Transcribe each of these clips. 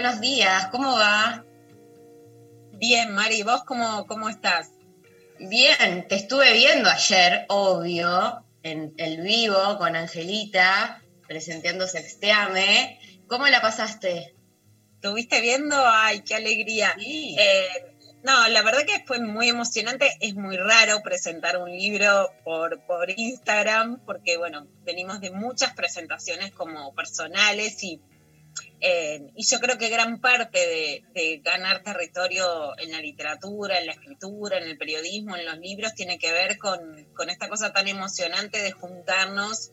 buenos días, ¿cómo va? Bien, Mari, ¿vos cómo, cómo estás? Bien, te estuve viendo ayer, obvio, en el vivo con Angelita, presentando Sexteame. ¿Cómo la pasaste? ¿Estuviste viendo? Ay, qué alegría. Sí. Eh, no, la verdad que fue muy emocionante. Es muy raro presentar un libro por, por Instagram, porque bueno, venimos de muchas presentaciones como personales y, y yo creo que gran parte de, ganar territorio en la literatura, en la escritura, en el periodismo, en los libros, tiene que ver con, esta cosa tan emocionante de juntarnos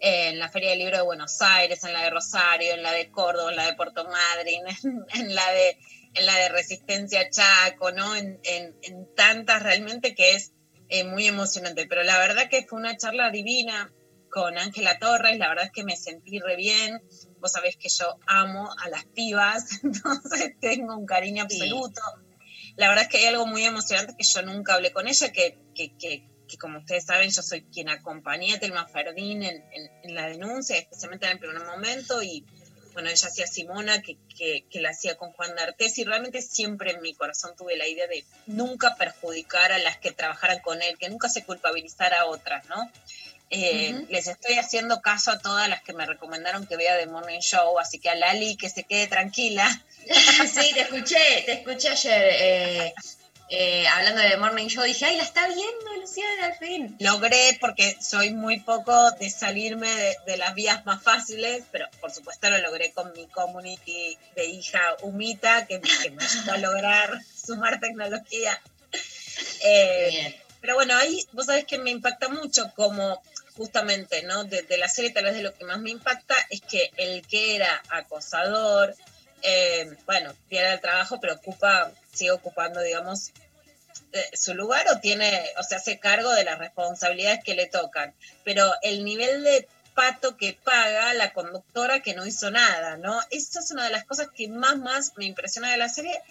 en la Feria del Libro de Buenos Aires, en la de Rosario, en la de Córdoba, en la de Puerto Madryn, en, la de en la de Resistencia Chaco, ¿no? En tantas realmente que es eh, muy emocionante. Pero la verdad que fue una charla divina con Ángela Torres, la verdad es que me sentí re bien. Vos sabés que yo amo a las pibas, entonces tengo un cariño Sí. absoluto. La verdad es que hay algo muy emocionante que yo nunca hablé con ella, que, que, que, que como ustedes saben, yo soy quien acompañé a Telma Ferdín en, en, en la denuncia, especialmente en el primer momento, y bueno, ella hacía Simona, que, que, que la hacía con Juan D'Artes, y realmente siempre en mi corazón tuve la idea de nunca perjudicar a las que trabajaran con él, que nunca se culpabilizara a otras, ¿no? Eh. Les estoy haciendo caso a todas las que me recomendaron que vea The Morning Show, así que a Lali que se quede tranquila. sí, te escuché, te escuché ayer eh, eh, hablando de Morning Show. Dije, ay, la está viendo Luciana al fin. Logré, porque soy muy poco de salirme de, de las vías más fáciles, pero por supuesto lo logré con mi community de hija Humita, que, que me ayudó a lograr sumar tecnología. Eh, Bien. Pero bueno, ahí vos sabés que me impacta mucho como justamente, ¿no? De, la serie tal vez de lo que más me impacta es que el que era acosador, eh, bueno, pierde el trabajo, pero ocupa, sigue ocupando, digamos, eh, su lugar o tiene, o se hace cargo de las responsabilidades que le tocan. Pero el nivel de pato que paga la conductora que no hizo nada, ¿no? Esa es una de las cosas que más, más me impresiona de la serie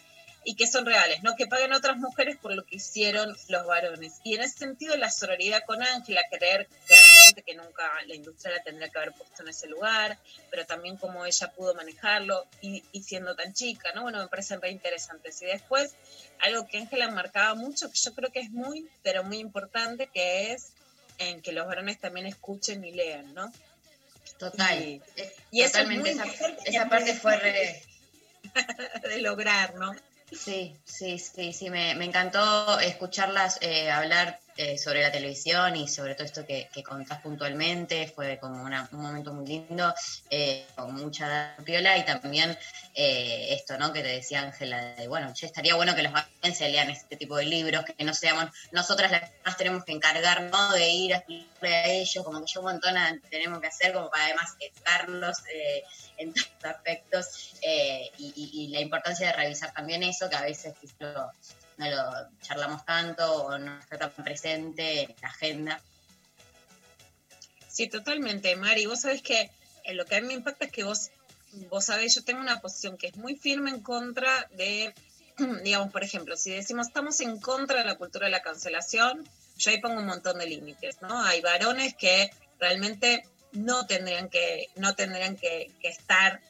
y que son reales, ¿no? Que paguen otras mujeres por lo que hicieron los varones. Y en ese sentido, la sororidad con Ángela, creer claramente que nunca la industria la tendría que haber puesto en ese lugar, pero también cómo ella pudo manejarlo y, y siendo tan chica, ¿no? Bueno, me parecen re interesantes. Y después, algo que Ángela marcaba mucho, que yo creo que es muy, pero muy importante, que es en que los varones también escuchen y lean, ¿no? Total. Y- Eh, y eso es Totalmente. muy esa, esa es parte fue re, de lograr, ¿no? Sí, sí, sí, sí, me, encantó escucharlas eh, hablar eh, sobre la televisión y sobre todo esto que, que contás puntualmente, fue como una- un momento muy lindo, eh, con mucha piola y también eh, esto, ¿no? Que te decía Ángela, de bueno, che, estaría bueno que los varones se lean este tipo de libros, que no seamos nosotras las más tenemos que encargarnos de ir a explicarle a ellos, como que yo un montón tenemos que hacer como para además educarlos en los aspectos y, y- la importancia de revisar también eso, que a veces lo- no lo charlamos tanto o no está tan presente en la agenda. Sí, totalmente, Mari. Vos sabés que eh, lo que a mí me impacta es que vos, vos sabés, yo tengo una posición que es muy firme en contra de, digamos, por ejemplo, si decimos estamos en contra de la cultura de la cancelación, yo ahí pongo un montón de límites, ¿no? Hay varones que realmente no tendrían que, no tendrían que, que estar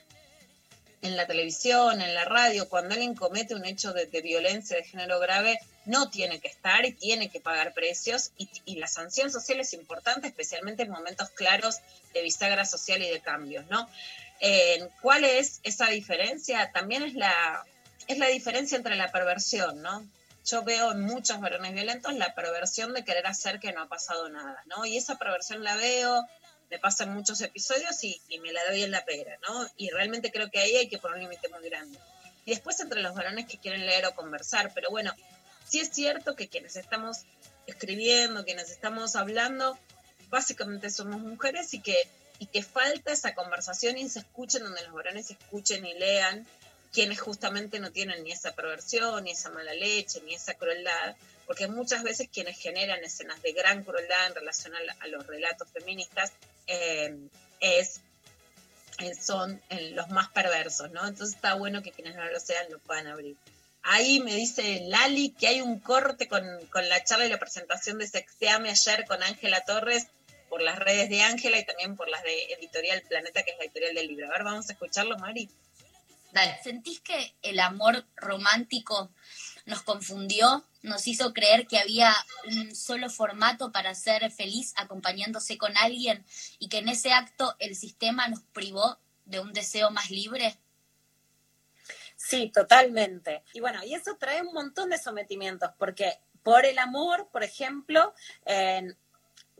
en la televisión, en la radio, cuando alguien comete un hecho de, violencia de género grave, no tiene que estar y tiene que pagar precios y, y la sanción social es importante, especialmente en momentos claros de bisagra social y de cambios, ¿no? Eh, ¿Cuál es esa diferencia? También es la, es la diferencia entre la perversión, ¿no? Yo veo en muchos varones violentos la perversión de querer hacer que no ha pasado nada, ¿no? Y esa perversión la veo, me pasa en muchos episodios y, y me la doy en la pera, ¿no? Y realmente creo que ahí hay que poner un límite muy grande. Y después entre los varones que quieren leer o conversar, pero bueno, sí es cierto que quienes estamos escribiendo, quienes estamos hablando, básicamente somos mujeres y que, y que falta esa conversación y se escuchen donde los varones escuchen y lean quienes justamente no tienen ni esa perversión, ni esa mala leche, ni esa crueldad, porque muchas veces quienes generan escenas de gran crueldad en relación a, los relatos feministas eh, es eh, son eh, los más perversos, ¿no? Entonces está bueno que quienes no lo sean lo puedan abrir. Ahí me dice Lali que hay un corte con, la charla y la presentación de Sexteame ayer con Ángela Torres por las redes de Ángela y también por las de Editorial Planeta, que es la editorial del libro. A ver, vamos a escucharlo, Mari. Dale. ¿Sentís que el amor romántico nos confundió, nos hizo creer que había un solo formato para ser feliz acompañándose con alguien y que en ese acto el sistema nos privó de un deseo más libre? Sí, totalmente. Y bueno, y eso trae un montón de sometimientos, porque por el amor, por ejemplo,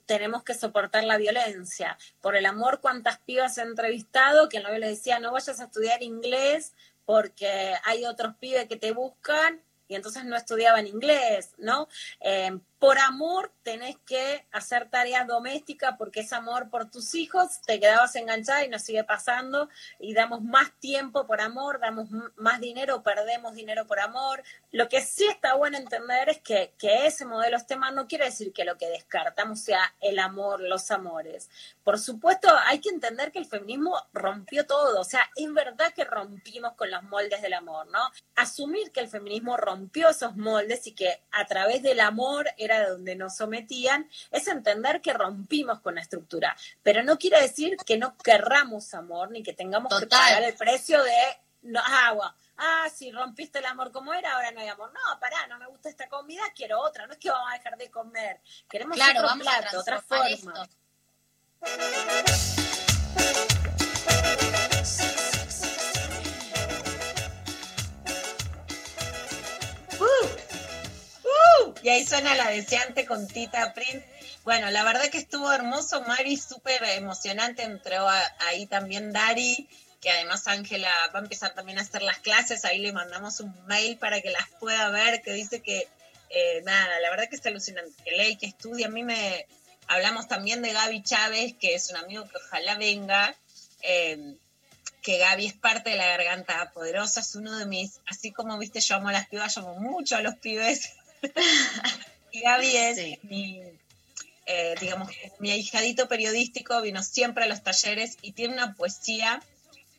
tenemos que soportar la violencia. Por el amor, cuántas pibas he entrevistado que el novio le decía, no vayas a estudiar inglés porque hay otros pibes que te buscan y entonces no estudiaban inglés, ¿no? Eh, por amor tenés que hacer tareas domésticas porque es amor por tus hijos, te quedabas enganchada y nos sigue pasando y damos más tiempo por amor, damos más dinero, perdemos dinero por amor. Lo que sí está bueno entender es que, que ese modelo tema no quiere decir que lo que descartamos sea el amor, los amores. Por supuesto, hay que entender que el feminismo rompió todo, o sea, es verdad que rompimos con los moldes del amor, ¿no? Asumir que el feminismo rompió esos moldes y que a través del amor era de donde nos sometían, es entender que rompimos con la estructura. Pero no quiere decir que no querramos amor ni que tengamos que pagar el precio de no, agua. Ah, si rompiste el amor como era, ahora no hay amor. No, pará, no me gusta esta comida, quiero otra. No es que vamos a dejar de comer. Queremos claro, otro vamos plato, otra forma. Y ahí suena la deseante con Tita Prince. Bueno, la verdad que estuvo hermoso, Mari, súper emocionante. Entró ahí también Dari, que además Ángela va a empezar también a hacer las clases. Ahí le mandamos un mail para que las pueda ver, que dice que, eh, nada, la verdad que es alucinante, que lee, que estudia. A mí me hablamos también de Gaby Chávez, que es un amigo que ojalá venga. Eh, que Gaby es parte de la garganta poderosa, es uno de mis, así como viste, yo amo a las pibas, yo amo mucho a los pibes, y Gaby es mi, eh, digamos, mi ahijadito periodístico, vino siempre a los talleres y tiene una poesía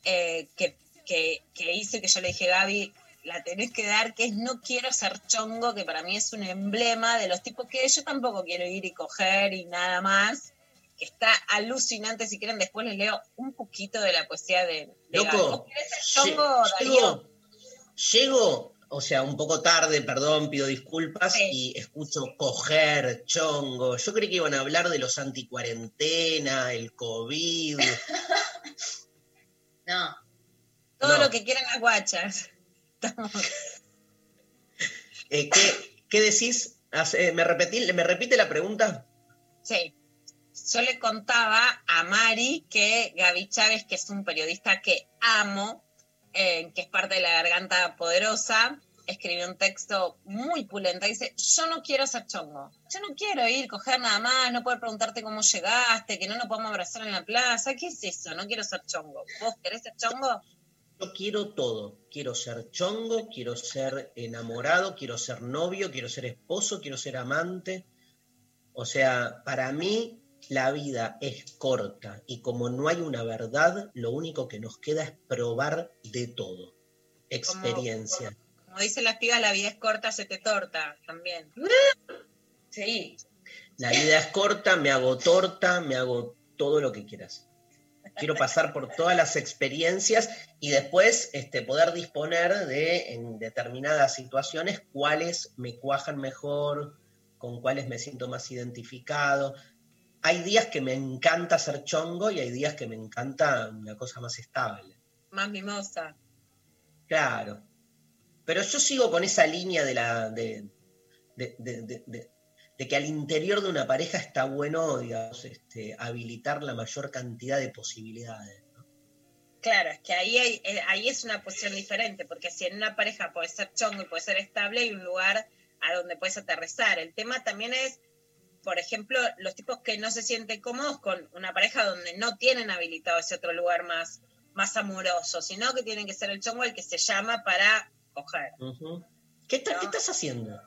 eh, que, que, que hice, que yo le dije, Gaby, la tenés que dar, que es No quiero ser chongo, que para mí es un emblema de los tipos que yo tampoco quiero ir y coger y nada más, que está alucinante, si quieren después les leo un poquito de la poesía de, de Loco, ser chongo, llego, llego o sea, un poco tarde, perdón, pido disculpas, y escucho coger, chongo. Yo creí que iban a hablar de los anticuarentena, el COVID. no. Todo lo que quieran las guachas. Eh, ¿qué, decís? ¿Me, repetí, ¿Me repite la pregunta? Sí. Yo le contaba a Mari que Gaby Chávez, que es un periodista que amo, que es parte de la Garganta Poderosa, escribió un texto muy pulenta. Dice, yo no quiero ser chongo. Yo no quiero ir, coger nada más, no poder preguntarte cómo llegaste, que no nos podemos abrazar en la plaza. ¿Qué es eso? No quiero ser chongo. ¿Vos querés ser chongo? Yo quiero todo. Quiero ser chongo, quiero ser enamorado, quiero ser novio, quiero ser esposo, quiero ser amante. O sea, para mí la vida es corta y como no hay una verdad, lo único que nos queda es probar de todo. Experiencia. Como, dicen las pibas, la vida es corta, se te torta también. Sí. La vida es corta, me hago torta, me hago todo lo que quieras. Quiero pasar por todas las experiencias y después este, poder disponer de, en determinadas situaciones, cuáles me cuajan mejor, con cuáles me siento más identificado hay días que me encanta ser chongo y hay días que me encanta una cosa más estable. Más mimosa. Claro. Pero yo sigo con esa línea de la. de, de- de- de- de- de que al interior de una pareja está bueno, digamos, este, habilitar la mayor cantidad de posibilidades. ¿no? Claro, es que ahí, hay- eh, ahí es una posición diferente, porque si en una pareja puede ser chongo y puede ser estable, hay un lugar a donde puedes aterrizar. El tema también es, por ejemplo, los tipos que no se sienten cómodos con una pareja donde no tienen habilitado ese otro lugar más, más amoroso, sino que tienen que ser el chongo el que se llama para coger. ¿Qué, No. ¿Qué estás haciendo?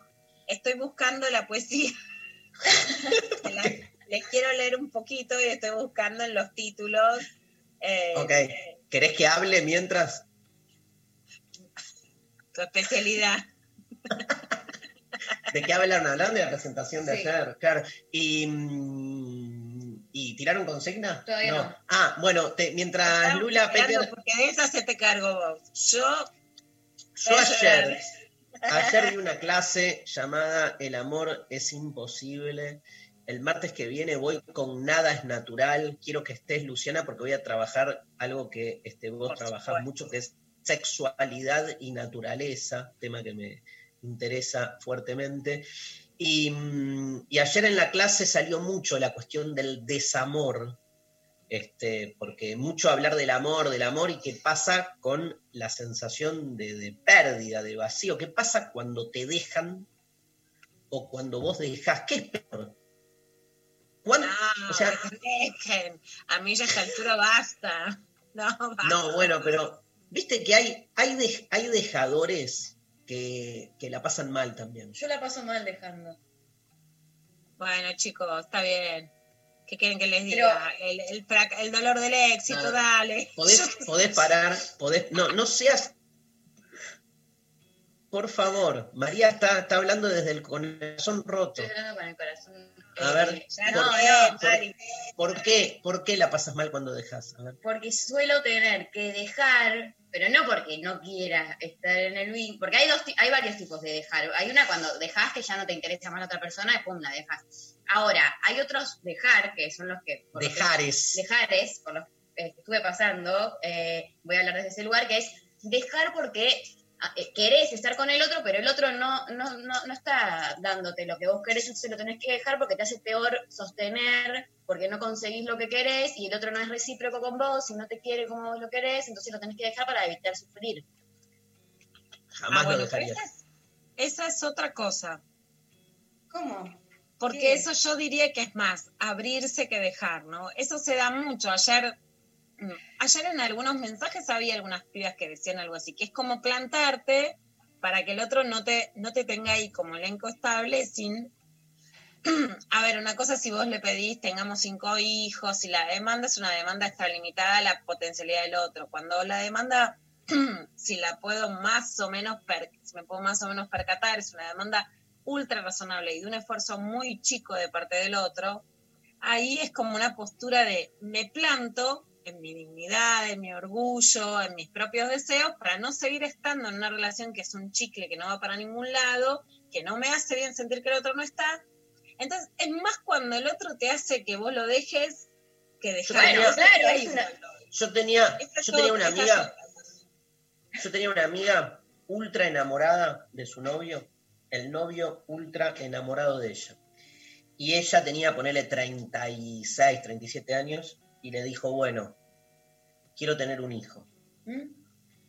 Estoy buscando la poesía. La- les quiero leer un poquito y estoy buscando en los títulos. eh, Ok. ¿Querés que hable mientras? Tu especialidad. ¿De qué hablan? Hablan de la presentación de Sí. ayer, claro. Y, mm, ¿Y tiraron consigna? Todavía no. Ah, bueno, te- mientras Lula Peter. Porque de esa se te cargo vos. Yo, Yo ayer, ayer di una clase llamada El amor es imposible. El martes que viene voy con Nada es natural. Quiero que estés, Luciana, porque voy a trabajar algo que este, vos Por trabajás supuesto. mucho, que es sexualidad y naturaleza, tema que me interesa fuertemente. Y, mm, y ayer en la clase salió mucho la cuestión del desamor, este, porque mucho hablar del amor, del amor y qué pasa con la sensación de, de pérdida, de vacío, qué pasa cuando te dejan o cuando vos dejás, ¿qué es peor? ¿Cuán- no, o sea- dejen. A mí ya a esta altura basta. No, basta. No, bueno, pero viste que hay, hay, hay dejadores que, que la pasan mal también. Yo la paso mal dejando. Bueno, chicos, está bien. ¿Qué quieren que les Pero- diga? El, el frac- el dolor del éxito, dale. Podés, parar, podés. No, no seas. Por favor, María está, está hablando desde el corazón roto. Estoy hablando con el corazón. A Eh, ver, Ya no, no, Mari. ¿Por qué? ¿Por qué la pasas mal cuando dejas? A ver. porque suelo tener que dejar, pero no porque no quiera estar en el vínculo, porque hay dos, hay varios tipos de dejar. Hay una cuando dejas que ya no te interesa más la otra persona y pum, la dejas. Ahora, hay otros dejar que son los que por los que- Dejares. dejares, por los que estuve pasando, eh, voy a hablar desde ese lugar, que es dejar porque querés estar con el otro, pero el otro no, no, no, no está dándote lo que vos querés, entonces lo tenés que dejar porque te hace peor sostener, porque no conseguís lo que querés y el otro no es recíproco con vos y no te quiere como vos lo querés, entonces lo tenés que dejar para evitar sufrir. Jamás Ah, bueno, lo pero dejarías. esa es, esa es otra cosa. ¿Cómo? Porque ¿Qué? eso yo diría que es más abrirse que dejar, ¿no? Eso se da mucho. Ayer, ayer en algunos mensajes había algunas pibas que decían algo así, que es como plantarte para que el otro no te, no te tenga ahí como elenco estable sin... A ver, una cosa si vos le pedís tengamos cinco hijos y la demanda es una demanda extralimitada a la potencialidad del otro. Cuando la demanda, si la puedo más o menos, si me puedo más o menos percatar, es una demanda ultra razonable y de un esfuerzo muy chico de parte del otro, ahí es como una postura de me planto en mi dignidad, en mi orgullo, en mis propios deseos, para no seguir estando en una relación que es un chicle que no va para ningún lado, que no me hace bien sentir que el otro no está. Entonces, es más cuando el otro te hace que vos lo dejes que dejarlo. tenía- Eso claro, es una- Yo tenía, yo tenía una amiga, yo tenía una amiga ultra enamorada de su novio, el novio ultra enamorado de ella. Y ella tenía, ponerle 36, 37 años, y le dijo, bueno, quiero tener un hijo. ¿Mm?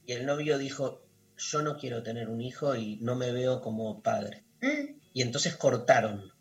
Y el novio dijo, yo no quiero tener un hijo y no me veo como padre. ¿Mm? Y entonces cortaron.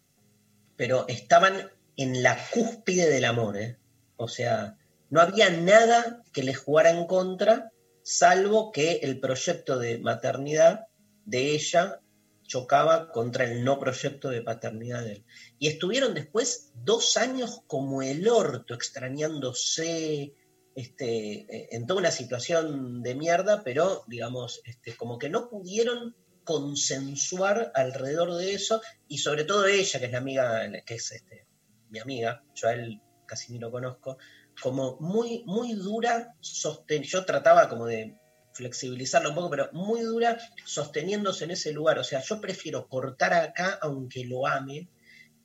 Pero estaban en la cúspide del amor, ¿eh? O sea, no había nada que les jugara en contra, salvo que el proyecto de maternidad de ella chocaba contra el no proyecto de paternidad de él. Y estuvieron después dos años como el orto, extrañándose, este, eh, en toda una situación de mierda, pero digamos, este, como que no pudieron consensuar alrededor de eso, y sobre todo ella, que es la amiga, que es este, mi amiga, yo a él casi ni lo conozco, como muy, muy dura, sosten yo trataba como de flexibilizarlo un poco, pero muy dura sosteniéndose en ese lugar. O sea, yo prefiero cortar acá aunque lo ame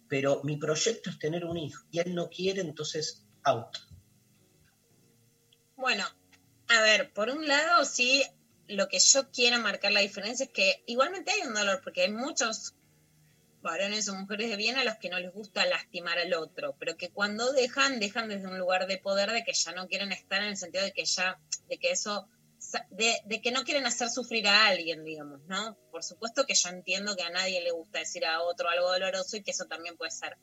pero mi proyecto es tener un hijo y él no quiere, entonces out. Bueno, a ver, por un lado, sí, lo que yo quiero marcar la diferencia es que igualmente hay un dolor, porque hay muchos varones o mujeres de bien a los que no les gusta lastimar al otro, pero que cuando dejan, dejan desde un lugar de poder de que ya no quieren estar en el sentido de que ya, de que eso, de, de, que no quieren hacer sufrir a alguien, digamos, ¿no? Por supuesto que yo entiendo que a nadie le gusta decir a otro algo doloroso y que eso también puede ser.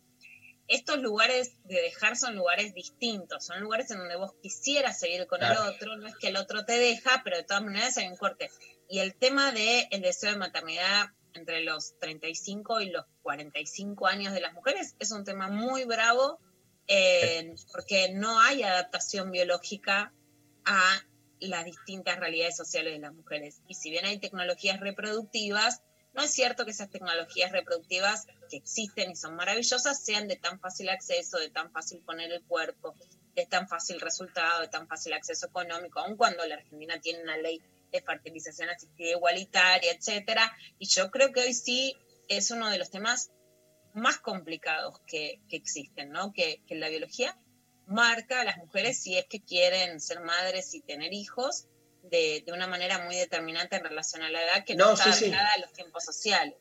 Estos lugares de dejar son lugares distintos, son lugares en donde vos quisieras seguir con claro. el otro, no es que el otro te deja, pero de todas maneras hay un corte. Y el tema del el deseo de maternidad entre los 35 y los 45 años de las mujeres es un tema muy bravo eh, porque no hay adaptación biológica a las distintas realidades sociales de las mujeres. Y si bien hay tecnologías reproductivas, no es cierto que esas tecnologías reproductivas que existen y son maravillosas sean de tan fácil acceso, de tan fácil poner el cuerpo, de tan fácil resultado, de tan fácil acceso económico, aun cuando la Argentina tiene una ley de fertilización asistida igualitaria, etcétera. Y yo creo que hoy sí es uno de los temas más complicados que, que existen, ¿no? Que, que, la biología marca a las mujeres si es que quieren ser madres y tener hijos de, de una manera muy determinante en relación a la edad que no, no está sí, sí. a los tiempos sociales.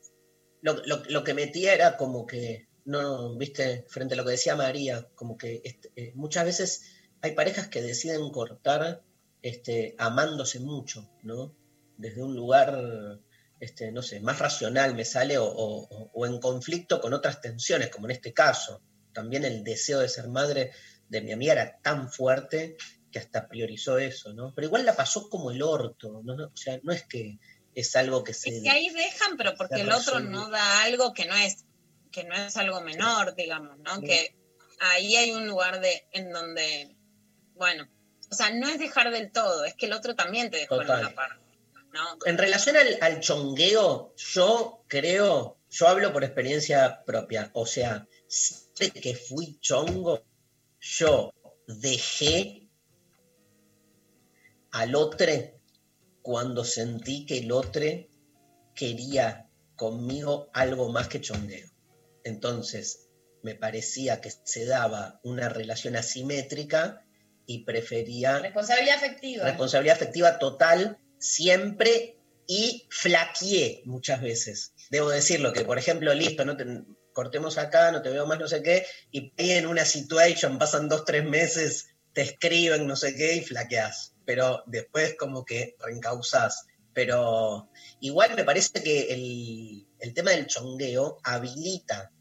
Lo, lo, lo, que metía era como que, no, viste, frente a lo que decía María, como que este, eh, muchas veces hay parejas que deciden cortar este, amándose mucho, ¿no? Desde un lugar, este, no sé, más racional me sale o, o, o, en conflicto con otras tensiones, como en este caso. También el deseo de ser madre de mi amiga era tan fuerte que hasta priorizó eso, ¿no? Pero igual la pasó como el orto, ¿no? O sea, no es que es algo que se... Es que ahí dejan, pero porque el otro no da algo que no es, que no es algo menor, digamos, ¿no? Sí. Que ahí hay un lugar de, en donde, bueno, o sea, no es dejar del todo, es que el otro también te dejó Total. en una parte. ¿no? En relación al, al, chongueo, yo creo, yo hablo por experiencia propia, o sea, siempre que fui chongo, yo dejé al otro cuando sentí que el otro quería conmigo algo más que chongueo. Entonces, me parecía que se daba una relación asimétrica y prefería... Responsabilidad afectiva. Responsabilidad afectiva total, siempre, y flaqueé muchas veces. Debo decirlo, que por ejemplo, listo, no te, cortemos acá, no te veo más, no sé qué, y en una situation, pasan dos, tres meses, te escriben, no sé qué, y flaqueás. Pero después como que reencausás. Pero igual me parece que el, el tema del chongueo habilita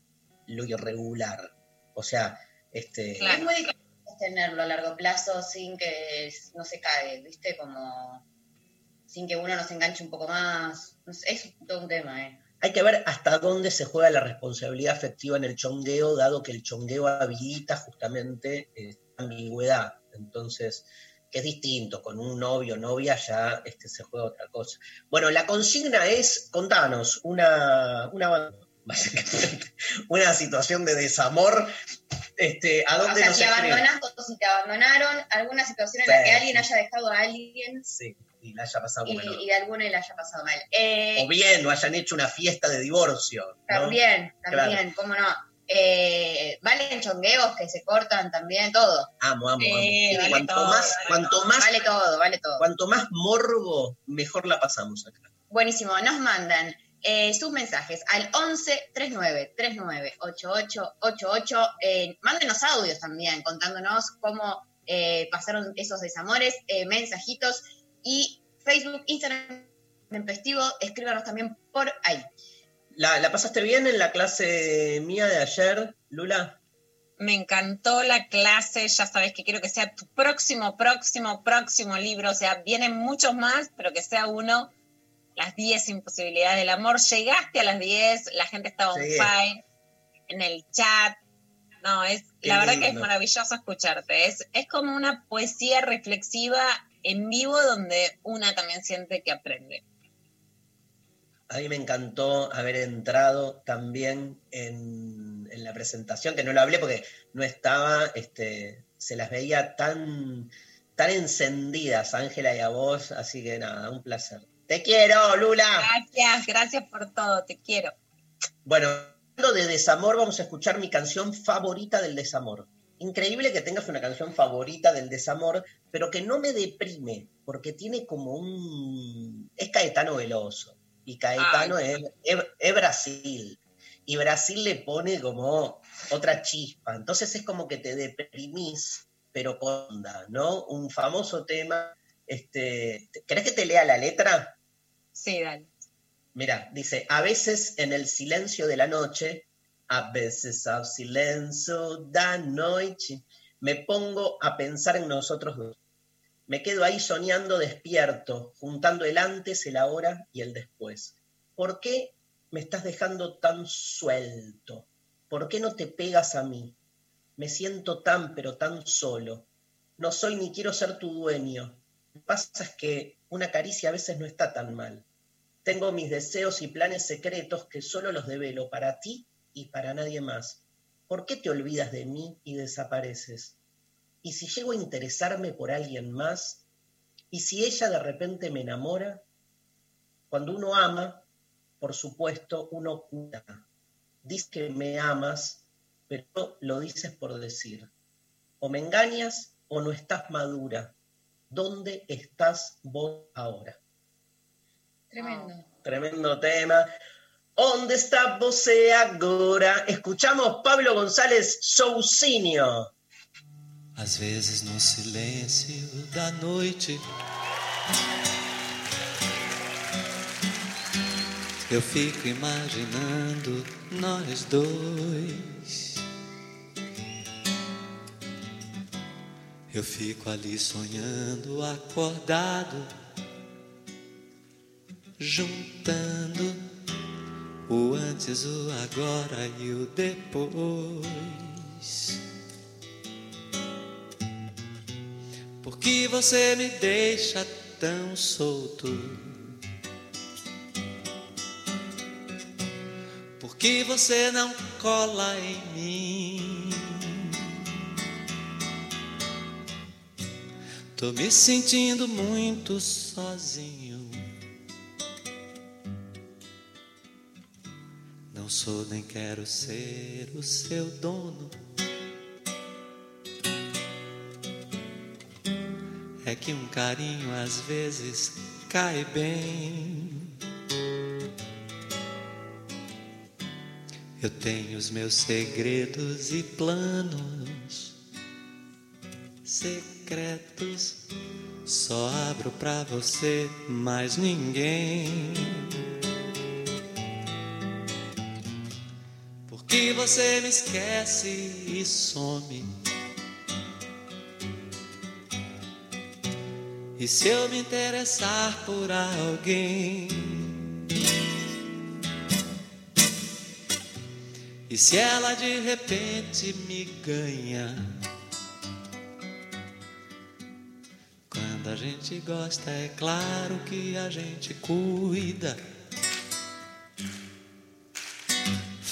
lo irregular. O sea, este... Claro. Es muy difícil tenerlo a largo plazo sin que no se cae, ¿viste? Como sin que uno nos enganche un poco más. Es todo un tema, ¿eh? Hay que ver hasta dónde se juega la responsabilidad afectiva en el chongueo, dado que el chongueo habilita justamente esta ambigüedad. Entonces, que es distinto, con un novio o novia ya este, se juega otra cosa. Bueno, la consigna es, contanos, una, una, una situación de desamor este, ¿a dónde o sea, si abandonas o si te abandonaron, alguna situación en sí. la que alguien haya dejado a alguien. Sí, y la haya pasado y, mal. Y de alguna le haya pasado mal. Eh, o bien, o hayan hecho una fiesta de divorcio. ¿no? También, también, claro. cómo no. Eh, valen chongueos que se cortan también, todo. Amo, amo, eh, amo. Vale cuanto todo, más, vale cuanto todo, más, vale todo, vale todo. Cuanto más morbo, mejor la pasamos acá. Buenísimo, nos mandan eh, sus mensajes al 11 39 39 88 88. Eh, mándenos audios también contándonos cómo eh, pasaron esos desamores, eh, mensajitos y Facebook, Instagram, Tempestivo, escríbanos también por ahí. ¿La, ¿La pasaste bien en la clase mía de ayer, Lula? me encantó la clase, ya sabes que quiero que sea tu próximo, próximo, próximo libro, o sea, vienen muchos más, pero que sea uno las 10 imposibilidades del amor. Llegaste a las 10, la gente estaba on sí. fire en el chat. No, es Qué la verdad lindo. que es maravilloso escucharte. Es, es como una poesía reflexiva en vivo donde una también siente que aprende. A mí me encantó haber entrado también en, en la presentación, que no lo hablé porque no estaba, este, se las veía tan, tan encendidas, Ángela y a vos, así que nada, un placer. Te quiero, Lula. Gracias, gracias por todo, te quiero. Bueno, hablando de desamor, vamos a escuchar mi canción favorita del desamor. Increíble que tengas una canción favorita del desamor, pero que no me deprime, porque tiene como un... Es Caetano Veloso, y Caetano es, es Brasil, y Brasil le pone como otra chispa, entonces es como que te deprimís, pero con onda, ¿no? Un famoso tema, este... ¿Querés que te lea la letra? Sí, dale. Mira, dice, a veces en el silencio de la noche, a veces al silencio da noche, me pongo a pensar en nosotros dos. Me quedo ahí soñando despierto, juntando el antes, el ahora y el después. ¿Por qué me estás dejando tan suelto? ¿Por qué no te pegas a mí? Me siento tan, pero tan solo. No soy ni quiero ser tu dueño. Lo que pasa es que una caricia a veces no está tan mal. Tengo mis deseos y planes secretos que solo los develo para ti y para nadie más. ¿Por qué te olvidas de mí y desapareces? ¿Y si llego a interesarme por alguien más? ¿Y si ella de repente me enamora? Cuando uno ama, por supuesto, uno cura. Dices que me amas, pero lo dices por decir. O me engañas o no estás madura. ¿Dónde estás vos ahora? Tremendo. Tremendo tema. ¿Dónde está você agora? Escuchamos Pablo González Soucinho. Às vezes no silêncio da noite eu fico imaginando nós dois. Eu fico ali sonhando, acordado juntando o antes, o agora e o depois. Porque você me deixa tão solto? Porque você não cola em mim? Tô me sentindo muito sozinho. Sou nem quero ser o seu dono. É que um carinho às vezes cai bem. Eu tenho os meus segredos e planos secretos. Só abro pra você, mais ninguém. Porque você me esquece e some. E se eu me interessar por alguém? E se ela de repente me ganha? Quando a gente gosta, é claro que a gente cuida.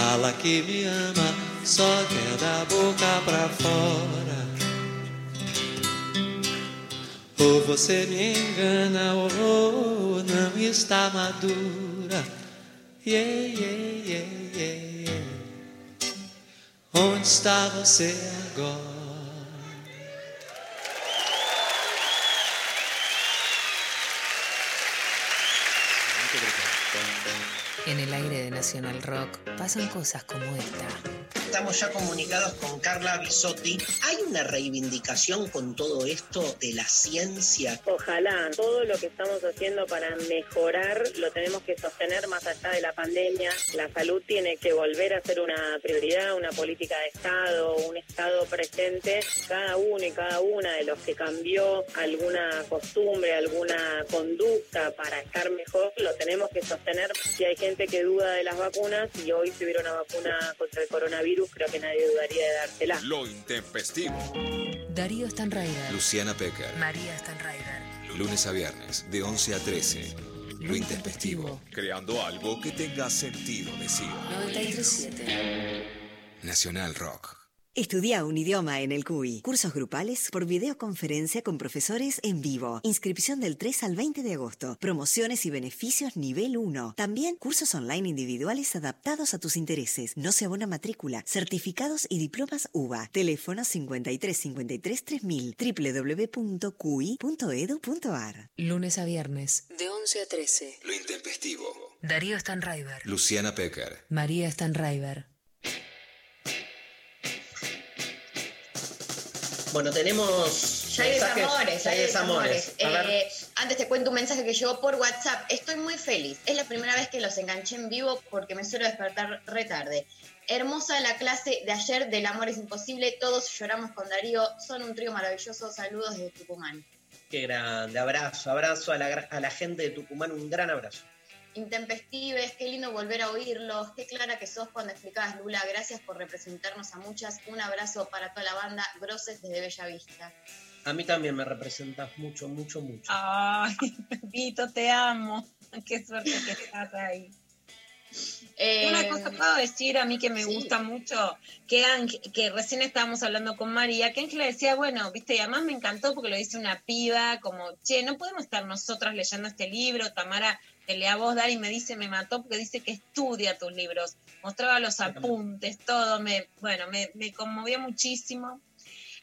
Fala que me ama, só quer da boca pra fora. Ou você me engana ou não está madura. Yeah, yeah, yeah, yeah. Onde está você agora? En el aire de Nacional Rock pasan cosas como esta. Estamos ya comunicados con Carla Bisotti. ¿Hay una reivindicación con todo esto de la ciencia? Ojalá todo lo que estamos haciendo para mejorar lo tenemos que sostener más allá de la pandemia. La salud tiene que volver a ser una prioridad, una política de Estado, un Estado presente. Cada uno y cada una de los que cambió alguna costumbre, alguna conducta para estar mejor, lo tenemos que sostener. Si hay gente que duda de las vacunas y hoy si hubiera una vacuna contra el coronavirus, creo que nadie dudaría de dársela. Lo intempestivo. Darío Stanraider. Luciana Pecker. María Stanraider. Lunes a viernes, de 11 a 13. Lo intempestivo. Creando algo que tenga sentido, decía. 937. Nacional Rock. Estudia un idioma en el CUI. Cursos grupales por videoconferencia con profesores en vivo. Inscripción del 3 al 20 de agosto. Promociones y beneficios nivel 1. También cursos online individuales adaptados a tus intereses. No se abona matrícula. Certificados y diplomas UBA. Teléfono 53 53 3000 www.cui.edu.ar. Lunes a viernes, de 11 a 13. Lo intempestivo. Darío Stanraiver. Luciana Pecker. María Stanraiver. Bueno, tenemos. Ya hay desamores, ya hay desamores. Eh, antes te cuento un mensaje que llegó por WhatsApp. Estoy muy feliz. Es la primera vez que los enganché en vivo porque me suelo despertar re tarde. Hermosa la clase de ayer del Amor es Imposible. Todos lloramos con Darío. Son un trío maravilloso. Saludos desde Tucumán. Qué grande. Abrazo, abrazo a la, gra- a la gente de Tucumán. Un gran abrazo. Intempestives, qué lindo volver a oírlos. Qué clara que sos cuando explicabas, Lula. Gracias por representarnos a muchas. Un abrazo para toda la banda. Groses desde Bella Vista. A mí también me representas mucho, mucho, mucho. Ay, Pepito, te amo. Qué suerte que estás ahí. Eh, Una cosa puedo decir a mí que me sí. gusta mucho, que, Ángel- que recién estábamos hablando con María, que Ángela decía, bueno, viste, y además me encantó porque lo dice una piba, como, che, no podemos estar nosotras leyendo este libro, Tamara te lea vos, Dari me dice, me mató porque dice que estudia tus libros, mostraba los apuntes, todo, me, bueno, me, me conmovió muchísimo.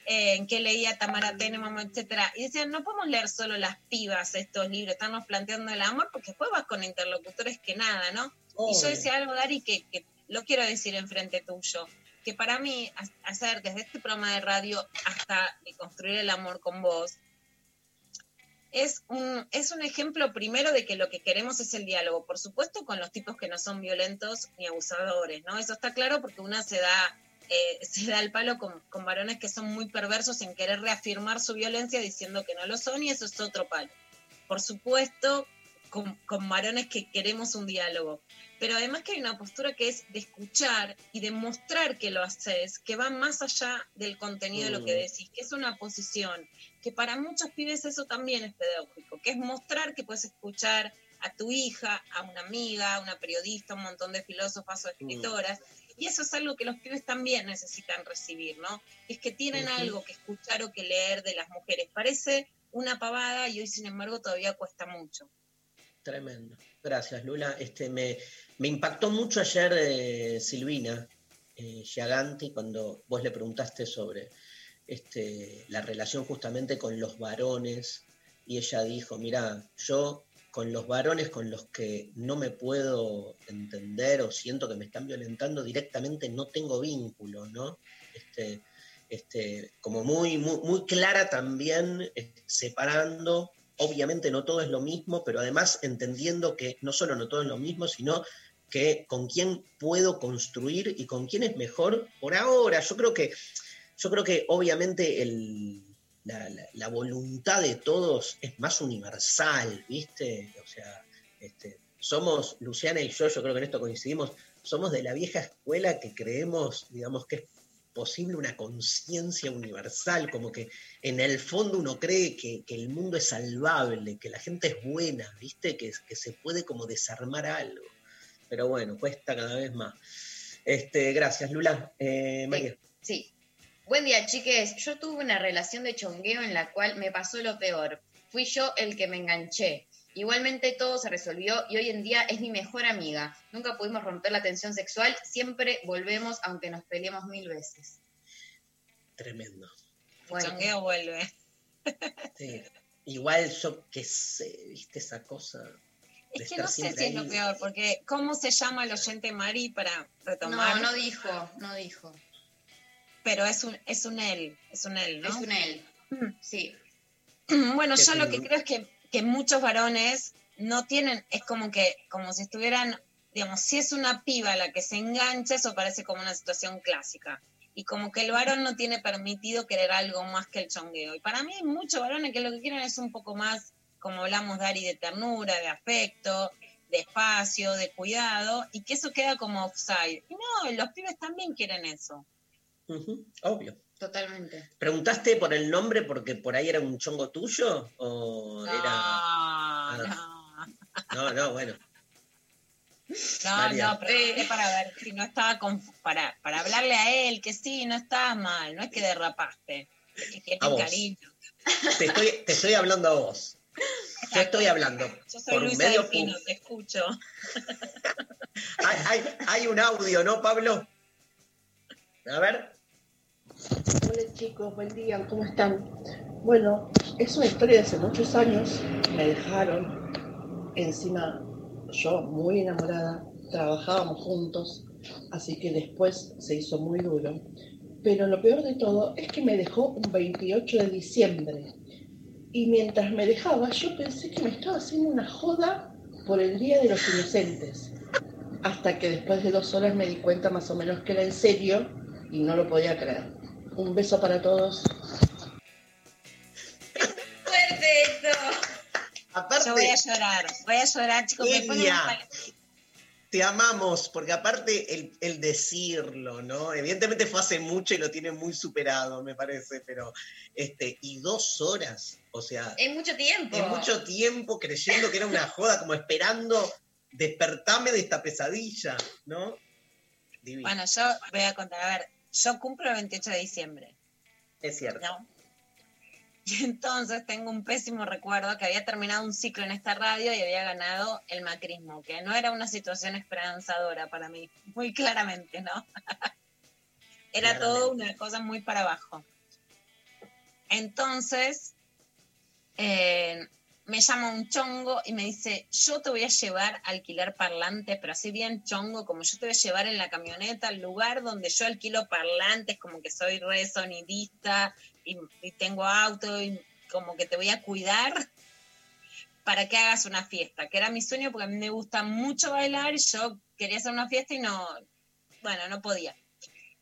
eh, en qué leía Tamara Tenenbaum, etcétera. Y decían, no podemos leer solo las pibas estos libros, estamos planteando el amor, porque después vas con interlocutores que nada, ¿no? Y yo decía algo, Dari, que, que lo quiero decir enfrente tuyo, que para mí ha- hacer desde este programa de radio hasta construir el amor con vos, es un, es un ejemplo primero de que lo que queremos es el diálogo, por supuesto con los tipos que no son violentos ni abusadores, ¿no? Eso está claro porque una se da, eh, se da el palo con, con varones que son muy perversos en querer reafirmar su violencia diciendo que no lo son y eso es otro palo. Por supuesto, con, con varones que queremos un diálogo, pero además que hay una postura que es de escuchar y de mostrar que lo haces, que va más allá del contenido de lo que Mm. decís, que es una posición, que para muchos pibes eso también es pedagógico, que es mostrar que puedes escuchar a tu hija, a una amiga, a una periodista, un montón de filósofas o escritoras, y eso es algo que los pibes también necesitan recibir, ¿no? Es que tienen algo que escuchar o que leer de las mujeres. Parece una pavada y hoy, sin embargo, todavía cuesta mucho. Tremendo. Gracias, Lula. Este, me, me impactó mucho ayer eh, Silvina eh, Giaganti cuando vos le preguntaste sobre este, la relación justamente con los varones y ella dijo, mira, yo con los varones con los que no me puedo entender o siento que me están violentando directamente no tengo vínculo, ¿no? Este, este, como muy, muy, muy clara también, eh, separando obviamente no todo es lo mismo, pero además entendiendo que no solo no todo es lo mismo, sino que con quién puedo construir y con quién es mejor por ahora. Yo creo que, yo creo que obviamente el, la, voluntad de todos es más universal, ¿viste? O sea, este, somos, Luciana y yo, yo creo que en esto coincidimos, somos de la vieja escuela que creemos, digamos, que es posible una conciencia universal, como que en el fondo uno cree que, que el mundo es salvable, que la gente es buena, ¿viste? Que, que se puede como desarmar algo. Pero bueno, cuesta cada vez más. Este, gracias, Lula. Eh, María. Sí. Buen día, chiques. Yo tuve una relación de chongueo en la cual me pasó lo peor. Fui yo el que me enganché. Igualmente todo se resolvió y hoy en día es mi mejor amiga. Nunca pudimos romper la tensión sexual, siempre volvemos aunque nos peleemos mil veces. Tremendo. El Bueno. chongueo vuelve. Sí. Igual yo qué sé, ¿viste esa cosa? Es que no sé si es lo peor, porque ¿cómo se llama el oyente Mari para No, retomar? no dijo, no dijo. Pero es un, es un él, es un él, ¿no? Es un él. Mm. Sí. Bueno, yo lo que creo es que, que muchos varones no tienen, es como que, como si estuvieran, digamos, si es una piba la que se engancha, eso parece como una situación clásica. Y como que el varón no tiene permitido querer algo más que el chongueo. Y para mí hay muchos varones que lo que quieren es un poco más, como hablamos, Dari, de ternura, de afecto, de espacio, de cuidado, y que eso queda como offside. Y no, los pibes también quieren eso. Obvio. Totalmente. ¿Preguntaste por el nombre porque por ahí era un chongo tuyo? ¿O No, era.? no. No, no, bueno. No, María. no, pregunté para ver si no estaba con, para, para hablarle a él que sí, no estaba mal, no es que derrapaste, es que vos. cariño. Te estoy, te estoy hablando a vos. Yo estoy hablando Yo soy por Luisa medio Delfino, te escucho. Hay, hay, hay un audio, ¿no, Pablo? A ver. Hola chicos, buen día, ¿cómo están? Bueno, es una historia de hace muchos años, me dejaron, encima yo muy enamorada, trabajábamos juntos, así que después se hizo muy duro. Pero lo peor de todo es que me dejó un 28 de diciembre y mientras me dejaba yo pensé que me estaba haciendo una joda por el Día de los Inocentes, hasta que después de dos horas me di cuenta más o menos que era en serio y no lo podía creer. Un beso para todos. Fuerte esto. Aparte, Yo voy a llorar, voy a llorar, chicos. Me ponen. Te amamos, porque aparte el, el decirlo, ¿no? Evidentemente fue hace mucho y lo tiene muy superado, me parece, pero este, y dos horas, o sea, Es mucho tiempo. en mucho tiempo creyendo que era una joda, como esperando despertarme de esta pesadilla, ¿no? Divino. Bueno, yo voy a contar, a ver, yo cumplo el 28 de diciembre, es cierto. ¿no? Y entonces tengo un pésimo recuerdo que había terminado un ciclo en esta radio y había ganado el macrismo, que no era una situación esperanzadora para mí, muy claramente, ¿no? era todo una cosa muy para abajo. Entonces, eh, me llama un chongo y me dice, yo te voy a llevar a alquilar parlantes, pero así bien chongo, como yo te voy a llevar en la camioneta al lugar donde yo alquilo parlantes, como que soy re sonidista y, y tengo auto y como que te voy a cuidar para que hagas una fiesta, que era mi sueño porque a mí me gusta mucho bailar yo quería hacer una fiesta y no, bueno, no podía.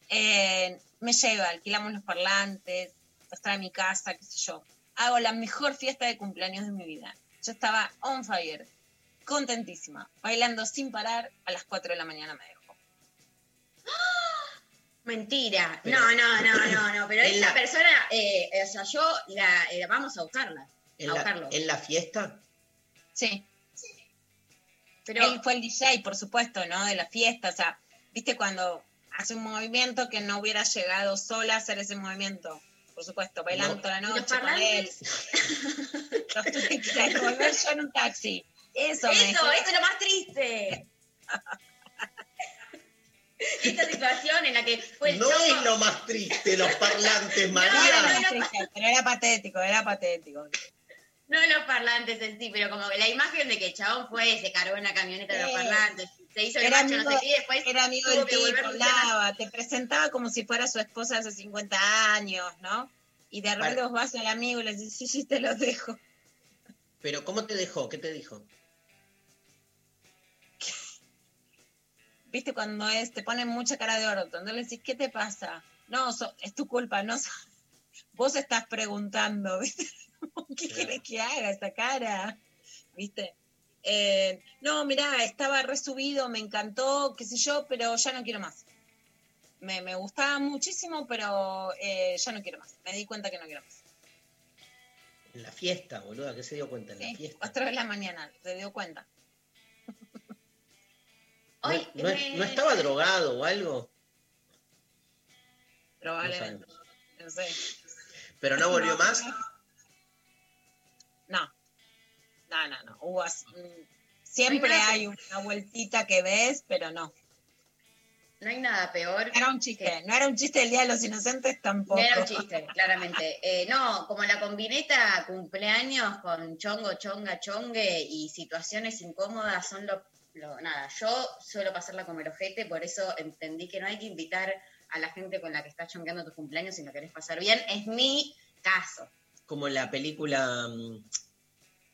Eh, me lleva, alquilamos los parlantes, los trae a mi casa, qué sé yo. Hago la mejor fiesta de cumpleaños de mi vida. Yo estaba on fire, contentísima, bailando sin parar, a las 4 de la mañana me dejó. Mentira. Pero- no, no, no, no, no. Pero la- persona, eh, o sea, yo la eh, vamos a buscarla. ¿En a la, buscarlo. en la fiesta? Sí, Pero él fue el DJ, por supuesto, ¿no? De la fiesta, o sea, viste cuando hace un movimiento que no hubiera llegado sola a hacer ese movimiento. Por supuesto, bailando No. toda la ¿Y los noche con él. parlantes? Los tuve que devolver yo en un taxi. Eso, Eso, eso es lo más triste. Esta situación en la que fue el No es lo más triste, los parlantes, No, María. no, no, triste, pero era patético, era patético. No los parlantes en sí, pero como la imagen de que el chabón fue, se cargó en la camioneta de los parlantes, se hizo el Era macho, no sé qué, y después era amigo del tipo, hablaba, te presentaba como si fuera su esposa hace 50 años, ¿no? Y de repente Para- vos vas al amigo y le dices, sí, sí, te lo dejo. Pero ¿cómo te dejó? ¿Qué te dijo? ¿Viste cuando es, te ponen mucha cara de orto? Entonces le decís, ¿qué te pasa? No, so- es tu culpa, no so- Vos estás preguntando, ¿viste? ¿Qué Claro. querés que haga esa cara? ¿Viste? Eh, no, mirá, estaba resubido, me encantó, qué sé yo, pero ya no quiero más. Me, me gustaba muchísimo, pero eh, ya no quiero más. Me di cuenta que no quiero más. En la fiesta, boluda, ¿qué se dio cuenta en la Sí, fiesta? cuatro de la mañana, se dio cuenta. ¿No, no estaba drogado o algo? Probablemente. No sé. ¿Pero no volvió más? No. No, no, no. Hubo mm, siempre Hay una- hay una vueltita que ves, pero no. no hay nada peor. Era un chiste, no era un chiste del Día de los Inocentes tampoco. No era un chiste, claramente. Eh, no, como la combineta cumpleaños con chongo, chonga, chongue y situaciones incómodas son lo, lo- nada. Yo suelo pasarla como el ojete, por eso entendí que no hay que invitar a la gente con la que estás chongueando tu cumpleaños si no querés pasar bien. Es mi caso. Como la película mm,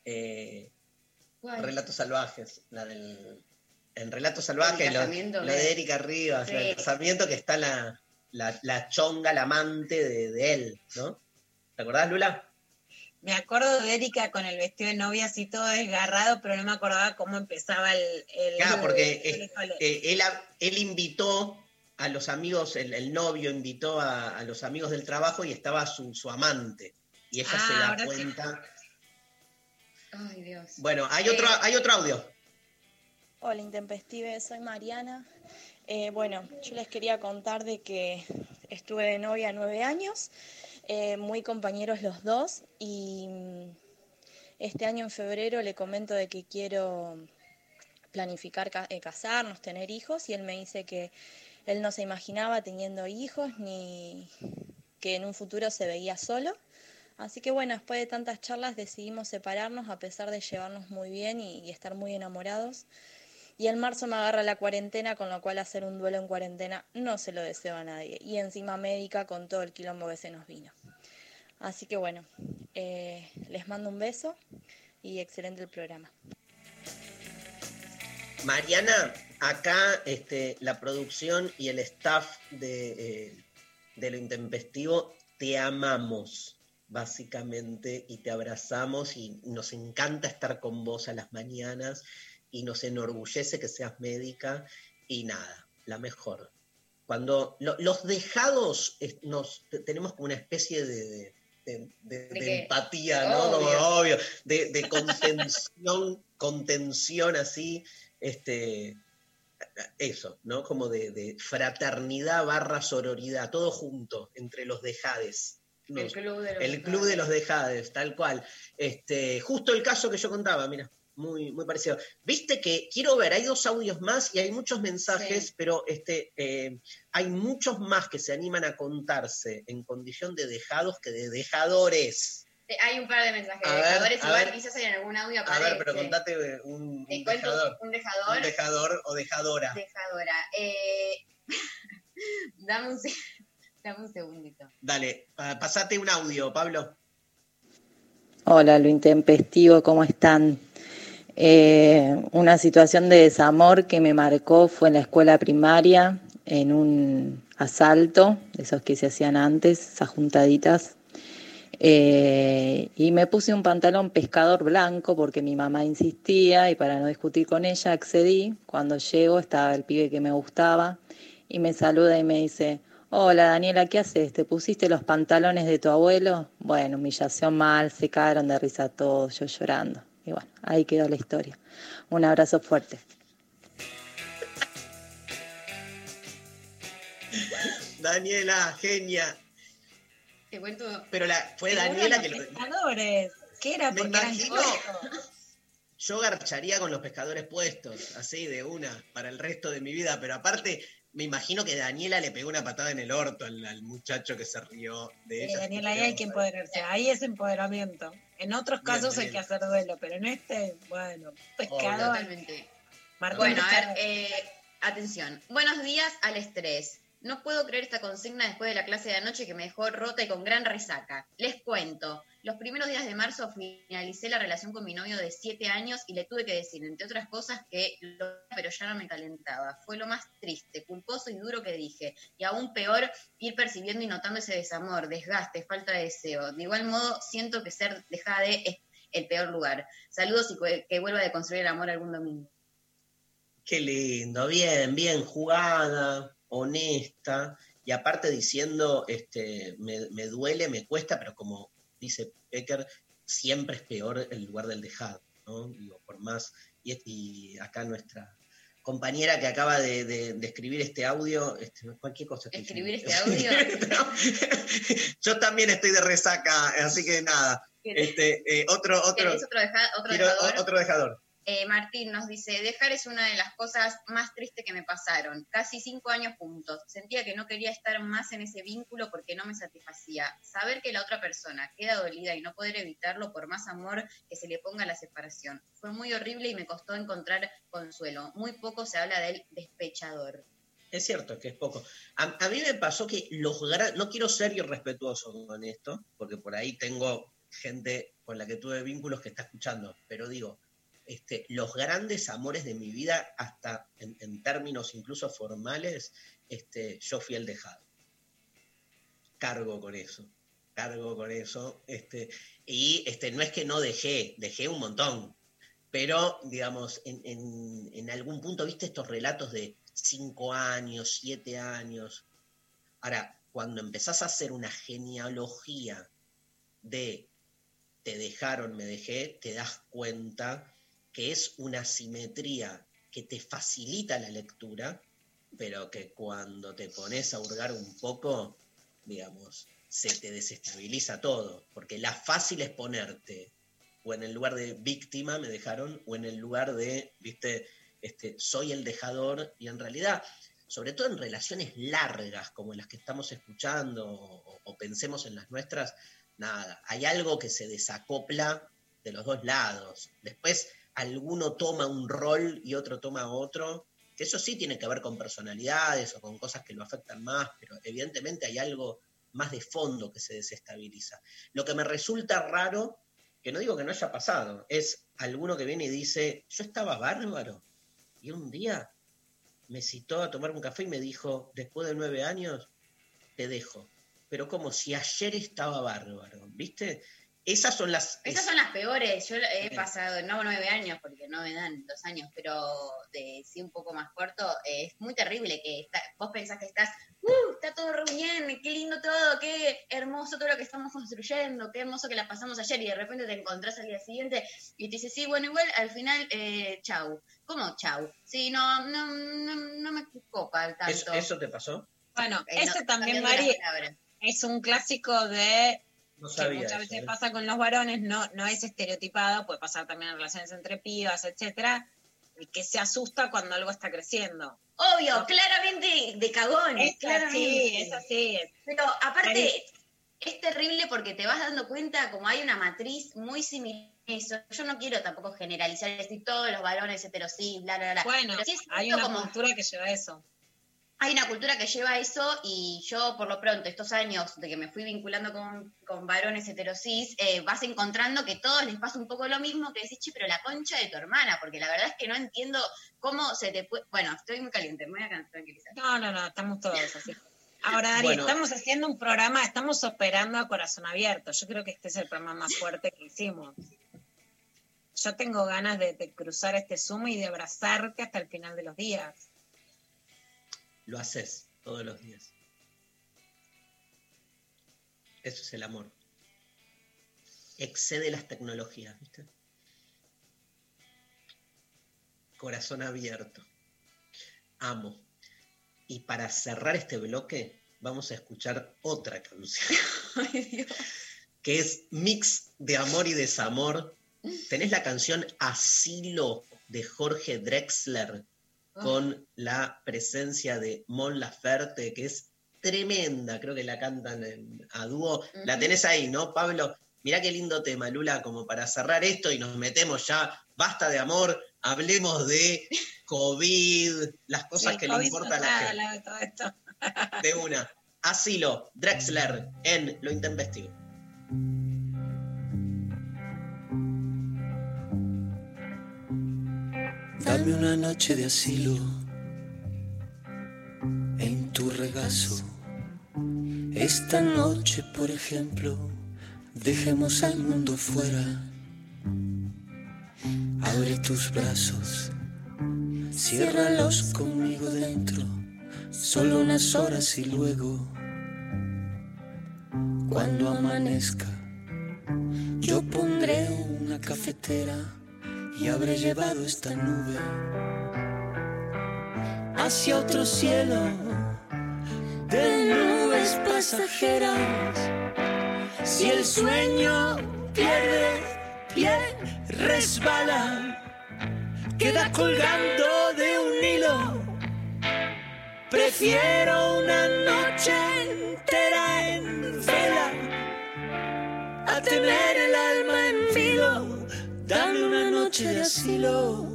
eh. Relatos Salvajes, la del. En Relatos Salvajes, lo, lo de Erika Rivas, Sí. el casamiento que está la, la, la chonga, la amante de, de él, ¿no? ¿Te acordás, Lula? Me acuerdo de Erika con el vestido de novia así todo desgarrado, pero no me acordaba cómo empezaba el... el Claro, porque el- eh, eh, él, invitó a los amigos, el, el novio invitó a, a los amigos del trabajo y estaba su, su amante. Y ella Ah, se da ahora sí. cuenta. Ay, Dios. Bueno, hay otro, hay otro audio. Hola Intempestive, soy Mariana. Eh, bueno, yo les quería contar de que estuve de novia nueve años, eh, muy compañeros los dos y mm, este año en febrero le comento de que quiero planificar ca- eh, casarnos, tener hijos y él me dice que él no se imaginaba teniendo hijos ni que en un futuro se veía solo. Así que bueno, después de tantas charlas decidimos separarnos a pesar de llevarnos muy bien y estar muy enamorados. Y en marzo me agarra la cuarentena, con lo cual hacer un duelo en cuarentena no se lo deseo a nadie. Y encima médica con todo el quilombo que se nos vino. Así que bueno, eh, les mando un beso y excelente el programa. Mariana, acá este, la producción y el staff de, eh, de lo intempestivo te amamos, básicamente, y te abrazamos y nos encanta estar con vos a las mañanas y nos enorgullece que seas médica y nada, la mejor. Cuando lo- los dejados es- nos te- tenemos como una especie de, de- de- de- ¿De de qué? empatía, ¿no? Como Obvio. obvio, de, contención, contención así, este, eso, ¿no? Como de, fraternidad barra sororidad, todo junto entre los dejades. El club de los el club de los dejades, tal cual. Este, justo el caso que yo contaba, mira, muy, muy parecido. Viste que quiero ver, hay dos audios más y hay muchos mensajes, Sí. pero este, eh, hay muchos más que se animan a contarse en condición de dejados que de dejadores. Eh, Hay un par de mensajes A de dejadores, a igual ver. quizás en algún audio A aparece. ver, pero contate un, un dejador. un dejador. Un dejador o dejadora. Dejadora. Eh, dame, un, dame un segundito. Dale, pa- pasate un audio, Pablo. Hola, lo intempestivo, ¿cómo están? Eh, una situación de desamor que me marcó fue en la escuela primaria, en un asalto, de esos que se hacían antes, esas juntaditas. Eh, y me puse un pantalón pescador blanco porque mi mamá insistía y para no discutir con ella accedí. Cuando llego estaba el pibe que me gustaba y me saluda y me dice, hola Daniela, ¿qué haces? ¿Te pusiste los pantalones de tu abuelo? Bueno, humillación mal, se cagaron de risa todos, yo llorando. Y bueno, ahí quedó la historia. Un abrazo fuerte. Daniela, genia. Te cuento. Pero la, fue Daniela que los lo, pescadores. ¿Qué era? Me Porque imagino. Yo garcharía con los pescadores puestos, así de una, para el resto de mi vida, pero aparte me imagino que Daniela le pegó una patada en el orto al, al muchacho que se rió de Eh, ella. Daniela, ahí hay que empoderarse. Ahí es empoderamiento. En otros Bien, casos hay bien. que hacer duelo, pero en este, bueno, pescador. Totalmente. Marcó Bueno, a ver, eh, atención. Buenos días al estrés. No puedo creer esta consigna después de la clase de anoche que me dejó rota y con gran resaca. Les cuento. Los primeros días de marzo finalicé la relación con mi novio de siete años y le tuve que decir, entre otras cosas, que lo pero ya no me calentaba. Fue lo más triste, culposo y duro que dije. Y aún peor, ir percibiendo y notando ese desamor, desgaste, falta de deseo. De igual modo, siento que ser dejada de es el peor lugar. Saludos y que- vuelva a deconstruir el amor algún domingo. Qué lindo, bien, bien jugada, honesta, y aparte diciendo, este, me, me duele, me cuesta, pero como dice Becker, siempre es peor el lugar del dejado, ¿no? Digo, por más, y, y acá nuestra compañera que acaba de, de- de escribir este audio, este, cualquier cosa. estoy ¿Escribir este audio? Yo también estoy de resaca, así que nada. ¿Querés- Este, eh, otro, otro, ¿Querés otro, deja- otro quiero dejador? o- otro dejador. Eh, Martín nos dice, dejar es una de las cosas más tristes que me pasaron. Casi cinco años juntos. Sentía que no quería estar más en ese vínculo porque no me satisfacía. Saber que la otra persona queda dolida y no poder evitarlo por más amor que se le ponga a la separación. Fue muy horrible y me costó encontrar consuelo. Muy poco se habla del despechador. Es cierto que es poco. A, mí me pasó que los no quiero ser irrespetuoso con esto, porque por ahí tengo gente con la que tuve vínculos que está escuchando, pero digo, este, los grandes amores de mi vida, hasta en, términos incluso formales, este, yo fui el dejado. Cargo con eso, cargo con eso. Este, y este, no es que no dejé, dejé un montón, pero digamos, en, en- en algún punto, viste estos relatos de cinco años, siete años. Ahora, cuando empezás a hacer una genealogía de te dejaron, me dejé, te das cuenta que es una simetría que te facilita la lectura, pero que cuando te pones a hurgar un poco, digamos, se te desestabiliza todo, porque la fácil es ponerte o en el lugar de víctima me dejaron, o en el lugar de, viste, este, soy el dejador, y en realidad, sobre todo en relaciones largas como las que estamos escuchando, o, o pensemos en las nuestras, nada, hay algo que se desacopla de los dos lados. Después alguno toma un rol y otro toma otro, que eso sí tiene que ver con personalidades o con cosas que lo afectan más, pero evidentemente hay algo más de fondo que se desestabiliza. Lo que me resulta raro, que no digo que no haya pasado, es alguno que viene y dice, yo estaba bárbaro, y un día me citó a tomar un café y me dijo, después de nueve años, te dejo. Pero como si ayer estaba bárbaro, ¿viste? Esas son las... Esas es- son las peores. Yo he pasado, no nueve años, porque no me dan dos años, pero de sí un poco más corto. eh, es muy terrible que está- vos pensás que estás, ¡uh! Está todo re bien, qué lindo todo, qué hermoso todo lo que estamos construyendo, qué hermoso que la pasamos ayer, y de repente te encontrás al día siguiente y te dices, sí, bueno, igual al final, eh, chau. ¿Cómo chau? Sí, no, no, no, no me copa tanto. ¿Eso, eso te pasó? Bueno, Eh, no, ese también, Mari, es un clásico de No que muchas eso, veces ¿eh? pasa con los varones, no, no es estereotipado, puede pasar también en relaciones entre pibas, etcétera, que se asusta cuando algo está creciendo. Obvio, No. claramente de cagón. Es claramente. así, es así. Pero aparte, es terrible porque te vas dando cuenta como hay una matriz muy similar eso. Yo no quiero tampoco generalizar decir todos los varones heterosis, bla, bla, bla. Bueno, Pero sí es hay una como cultura que lleva eso. Hay una cultura que lleva eso y yo por lo pronto estos años de que me fui vinculando con, con varones heterosis, eh, vas encontrando que todos les pasa un poco lo mismo que decís, che, pero la concha de tu hermana, porque la verdad es que no entiendo cómo se te puede... Bueno, estoy muy caliente, me voy a tranquilizar. No, no, no, estamos todos así. Ahora, Dari, Bueno. estamos haciendo un programa, estamos operando a corazón abierto. Yo creo que este es el programa más fuerte que hicimos. Yo tengo ganas de, de cruzar este Zoom y de abrazarte hasta el final de los días. Lo haces todos los días. Eso es el amor. Excede las tecnologías, ¿viste? Corazón abierto. Amo. Y para cerrar este bloque, vamos a escuchar otra canción. que es mix de amor y desamor. Tenés la canción Asilo de Jorge Drexler con la presencia de Mon Laferte, que es tremenda, creo que la cantan en- a dúo. La tenés ahí, ¿no, Pablo? Mirá qué lindo tema, Lula, como para cerrar esto y nos metemos ya, basta de amor, hablemos de COVID, las cosas Sí, que COVID le importa a la gente. de todo esto. De una. Asilo, Drexler, en Lo Intempestivo. Dame una noche de asilo en tu regazo. Esta noche, por ejemplo, dejemos al mundo fuera. Abre tus brazos, ciérralos conmigo dentro, solo unas horas y luego, cuando amanezca, yo pondré una cafetera y habré llevado esta nube hacia otro cielo de nubes pasajeras. Si el sueño pierde pie, resbala queda colgando de un hilo. Prefiero una noche entera en vela a tener el alma. Dame una noche de asilo.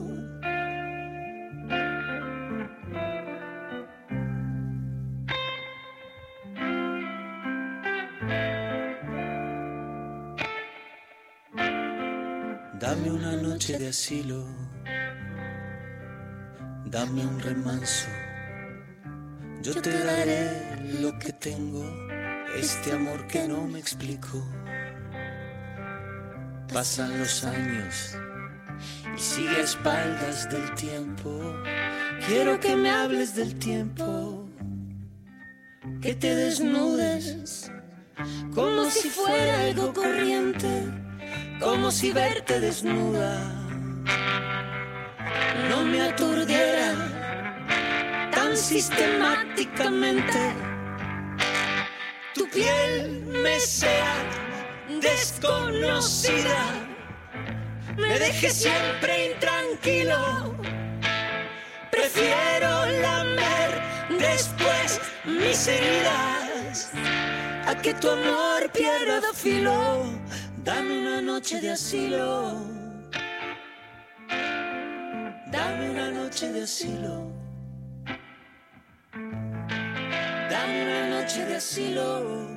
Dame una noche de asilo, dame un remanso. Yo te daré lo que tengo, este amor que no me explico. Pasan los años y sigue a espaldas del tiempo. Quiero que me hables del tiempo, que te desnudes como si fuera algo corriente como si verte desnuda no me aturdiera tan sistemáticamente. Tu piel me sea desconocida, me deje siempre intranquilo. Prefiero lamer después mis heridas a que tu amor pierda filo. Dame una noche de asilo. Dame una noche de asilo. Dame una noche de asilo.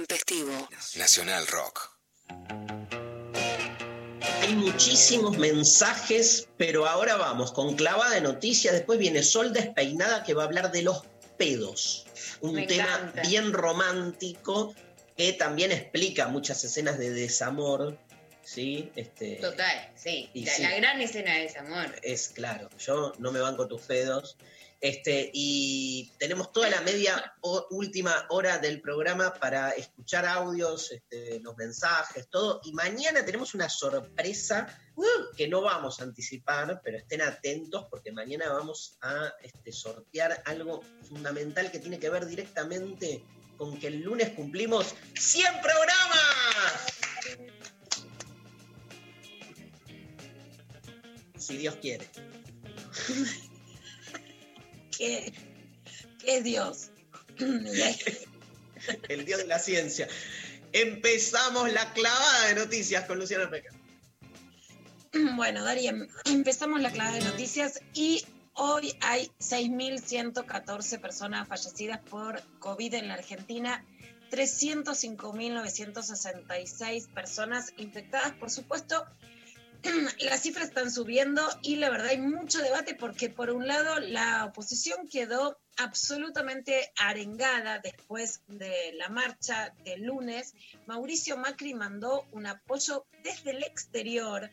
Nacional Rock. Hay muchísimos mensajes, pero ahora vamos con clavada de noticias. Después viene Sol Despeinada que va a hablar de los pedos. Un Me tema encanta. bien romántico que también explica muchas escenas de desamor. ¿sí? Este, Total, sí. La, sí. la gran escena de desamor. Es claro, yo no me banco tus pedos. Este, y tenemos toda la media última hora del programa para escuchar audios, este, los mensajes, todo. Y mañana tenemos una sorpresa uh, que no vamos a anticipar, pero estén atentos porque mañana vamos a este, sortear algo fundamental que tiene que ver directamente con que el lunes cumplimos 100 programas. Si Dios quiere. ¿Qué, qué Dios? El dios de la ciencia. Empezamos la clavada de noticias con Luciano Peca. Bueno, Daría, em- empezamos la clave de noticias y hoy hay 6.114 personas fallecidas por COVID en la Argentina, 305.966 personas infectadas, por supuesto. Las cifras están subiendo y la verdad hay mucho debate porque por un lado la oposición quedó absolutamente arengada después de la marcha del lunes. Mauricio Macri mandó un apoyo desde el exterior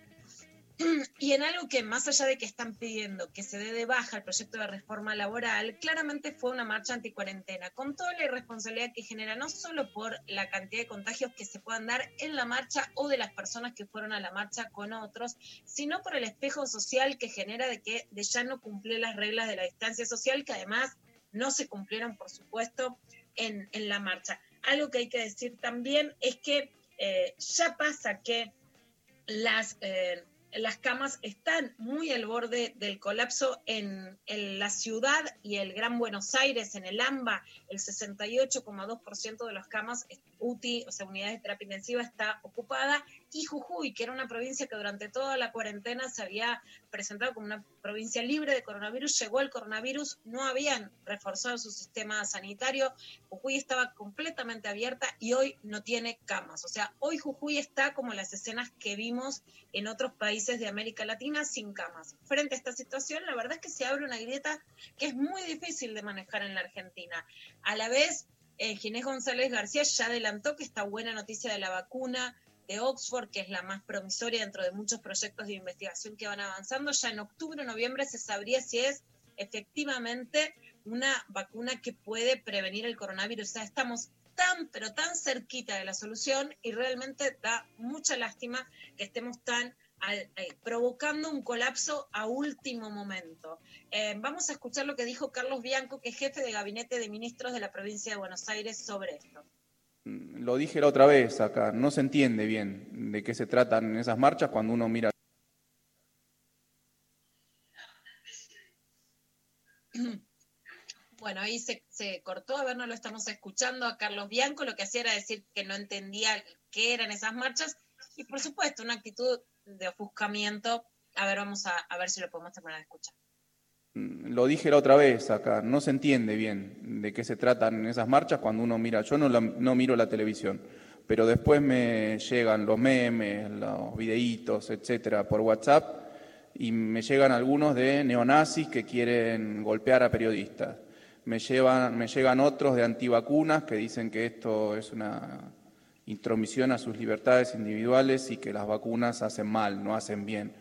y en algo que más allá de que están pidiendo que se dé de baja el proyecto de reforma laboral, claramente fue una marcha anticuarentena, con toda la irresponsabilidad que genera, no solo por la cantidad de contagios que se puedan dar en la marcha o de las personas que fueron a la marcha con otros, sino por el espejo social que genera de que de ya no cumplir las reglas de la distancia social, que además no se cumplieron, por supuesto, en, en la marcha. Algo que hay que decir también es que eh, ya pasa que las, eh, las camas están muy al borde del colapso en, la ciudad y el Gran Buenos Aires, en el AMBA, el 68,2% de las camas UTI, o sea, unidades de terapia intensiva, está ocupada. y Jujuy, que era una provincia que durante toda la cuarentena se había presentado como una provincia libre de coronavirus, llegó el coronavirus, no habían reforzado su sistema sanitario, Jujuy estaba completamente abierta y hoy no tiene camas. O sea, hoy Jujuy está como las escenas que vimos en otros países de América Latina sin camas. Frente a esta situación, la verdad es que se abre una grieta que es muy difícil de manejar en la Argentina. A la vez, eh, Ginés González García ya adelantó que esta buena noticia de la vacuna de Oxford, que es la más promisoria dentro de muchos proyectos de investigación que van avanzando, ya en octubre o noviembre se sabría si es efectivamente una vacuna que puede prevenir el coronavirus. O sea, estamos tan, pero tan cerquita de la solución y realmente da mucha lástima que estemos tan eh, provocando un colapso a último momento. Eh, vamos a escuchar lo que dijo Carlos Bianco, que es jefe de gabinete de ministros de la provincia de Buenos Aires, sobre esto. Mm, lo dije la otra vez acá, no se entiende bien de qué se tratan esas marchas cuando uno mira. Bueno, ahí se, se, cortó, a ver, no lo estamos escuchando a Carlos Bianco, lo que hacía era decir que no entendía qué eran esas marchas y por supuesto una actitud de ofuscamiento. A ver, vamos a, a ver si lo podemos terminar de escuchar. Mm, lo dije la otra vez acá, no se entiende bien de qué se tratan esas marchas cuando uno mira, yo no, la, no miro la televisión, pero después me llegan los memes, los videitos, etcétera, por WhatsApp y me llegan algunos de neonazis que quieren golpear a periodistas. Me, llevan, me llegan otros de antivacunas que dicen que esto es una intromisión a sus libertades individuales y que las vacunas hacen mal, no hacen bien.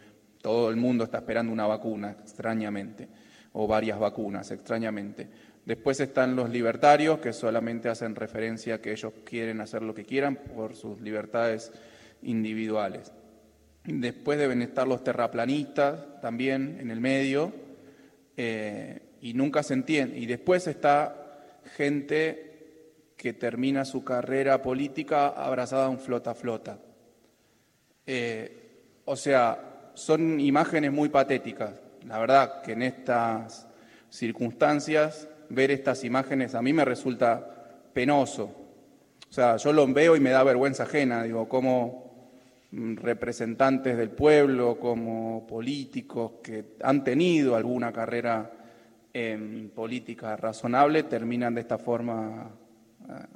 Todo el mundo está esperando una vacuna, extrañamente, o varias vacunas, extrañamente. Después están los libertarios, que solamente hacen referencia a que ellos quieren hacer lo que quieran por sus libertades individuales. Después deben estar los terraplanistas también en el medio, eh, y nunca se entiende. Y después está gente que termina su carrera política abrazada a un flota-flota. Eh, o sea, son imágenes muy patéticas. La verdad que en estas circunstancias ver estas imágenes a mí me resulta penoso. O sea, yo lo veo y me da vergüenza ajena, digo, como representantes del pueblo, como políticos que han tenido alguna carrera política razonable, terminan de esta forma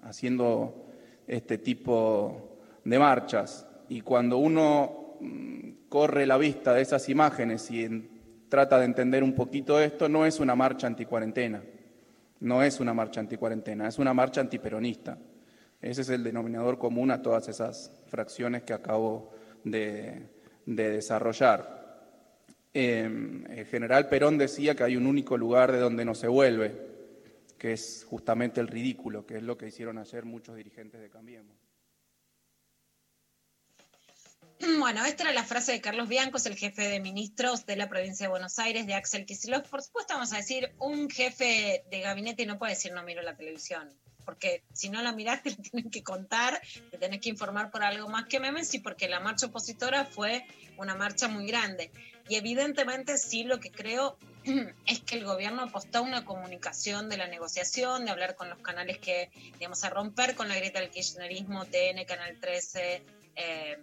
haciendo este tipo de marchas. Y cuando uno mm, corre la vista de esas imágenes y trata de entender un poquito esto, no es una marcha anticuarentena, no es una marcha anticuarentena, es una marcha antiperonista. Ese es el denominador común a todas esas fracciones que acabo de, desarrollar. Em, el general Perón decía que hay un único lugar de donde no se vuelve, que es justamente el ridículo, que es lo que hicieron ayer muchos dirigentes de Cambiemos. Bueno, esta era la frase de Carlos Biancos, el jefe de ministros de la provincia de Buenos Aires, de Axel Kicillof. Por supuesto, vamos a decir, un jefe de gabinete no puede decir no miro la televisión, porque si no la miraste, te tienen que contar, te tenés que informar por algo más que memes y porque la marcha opositora fue una marcha muy grande. Y evidentemente sí lo que creo es que el gobierno apostó a una comunicación de la negociación, de hablar con los canales que, digamos, a romper con la grieta del kirchnerismo, TN, Canal 13 eh,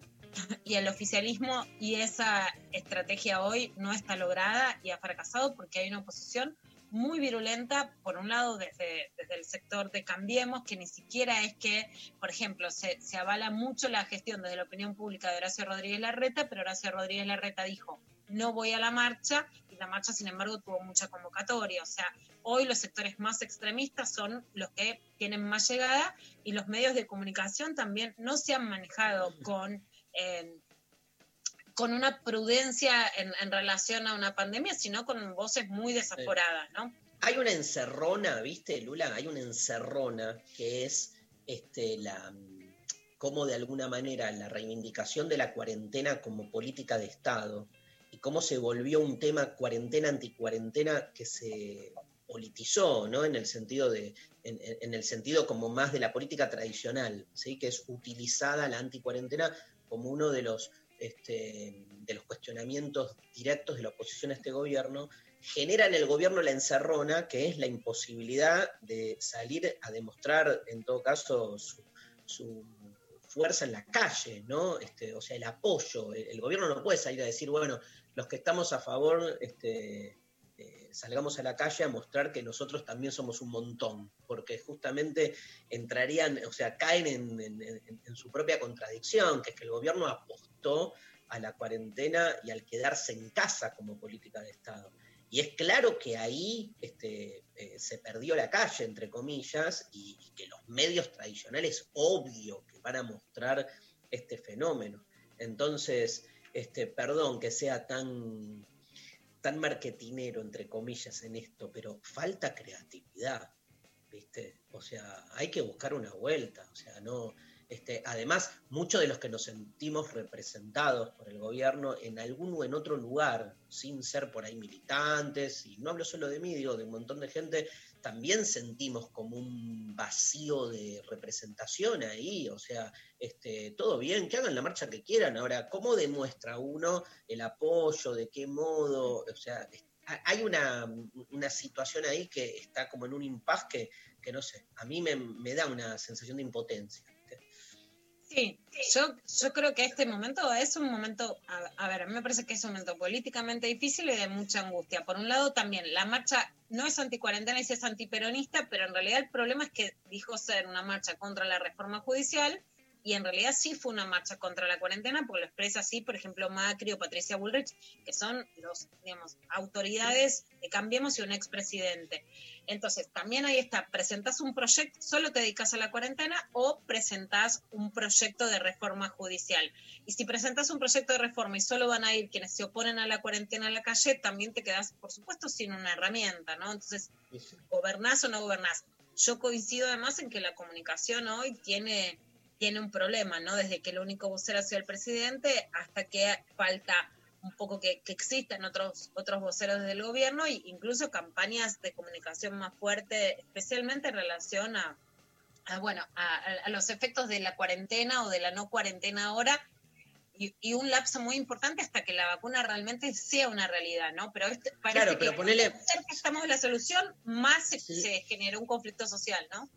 y el oficialismo, y esa estrategia hoy no está lograda y ha fracasado porque hay una oposición muy virulenta, por un lado desde, desde el sector de Cambiemos, que ni siquiera es que, por ejemplo, se, se avala mucho la gestión desde la opinión pública de Horacio Rodríguez Larreta, pero Horacio Rodríguez Larreta dijo, no voy a la marcha la marcha, sin embargo, tuvo mucha convocatoria. O sea, hoy los sectores más extremistas son los que tienen más llegada y los medios de comunicación también no se han manejado con, eh, con una prudencia en, relación a una pandemia, sino con voces muy desaforadas, ¿no? Hay una encerrona, ¿viste, Lula? Hay una encerrona que es este, la como de alguna manera la reivindicación de la cuarentena como política de Estado cómo se volvió un tema cuarentena anticuarentena que se politizó, ¿no? En el sentido de, en, el sentido como más de la política tradicional, ¿sí? Que es utilizada la anticuarentena como uno de los este, de los cuestionamientos directos de la oposición a este gobierno, genera en el gobierno la encerrona, que es la imposibilidad de salir a demostrar, en todo caso, su fuerza en la calle, ¿no? Este, o sea, el apoyo. El gobierno no puede salir a decir, bueno, los que estamos a favor, este, eh, salgamos a la calle a mostrar que nosotros también somos un montón, porque justamente entrarían, o sea, caen en, su propia contradicción, que es que el gobierno apostó a la cuarentena y al quedarse en casa como política de Estado. Y es claro que ahí este, eh, se perdió la calle, entre comillas, y, y que los medios tradicionales, obvio, que van a mostrar este fenómeno. Entonces, este, perdón que sea tan, tan marketinero, entre comillas, en esto, pero falta creatividad, ¿viste? O sea, hay que buscar una vuelta, o sea, no... Este, además, muchos de los que nos sentimos representados por el gobierno en algún o en otro lugar, sin ser por ahí militantes, y no hablo solo de mí, digo de un montón de gente, también sentimos como un vacío de representación ahí, o sea, este, todo bien, que hagan la marcha que quieran. Ahora, ¿cómo demuestra uno el apoyo? ¿De qué modo? O sea, hay una, una situación ahí que está como en un impas que, que no sé, a mí me, me da una sensación de impotencia. Sí, yo, yo creo que este momento es un momento, a, a ver, a mí me parece que es un momento políticamente difícil y de mucha angustia. Por un lado, también la marcha no es anticuarentena y sí es antiperonista, pero en realidad el problema es que dijo ser una marcha contra la reforma judicial y en realidad sí fue una marcha contra la cuarentena, porque lo expresa así, por ejemplo, Macri o Patricia Bullrich, que son los, digamos, autoridades de Cambiemos y un expresidente. Entonces, también ahí está, presentás un proyecto, solo te dedicas a la cuarentena o presentás un proyecto de reforma judicial. Y si presentás un proyecto de reforma y solo van a ir quienes se oponen a la cuarentena a la calle, también te quedás, por supuesto, sin una herramienta, ¿no? Entonces, gobernás o no gobernás. Yo coincido además en que la comunicación hoy tiene, tiene un problema, ¿no? Desde que el único vocero ha sido el presidente hasta que falta un poco que, que existan otros, otros voceros del gobierno e incluso campañas de comunicación más fuerte, especialmente en relación a, a, bueno, a, a- los efectos de la cuarentena o de la no cuarentena ahora y, y un lapso muy importante hasta que la vacuna realmente sea una realidad, ¿no? Pero este, parece Claro, pero que ponele- estamos de la solución, más se, se generó un conflicto social, ¿no?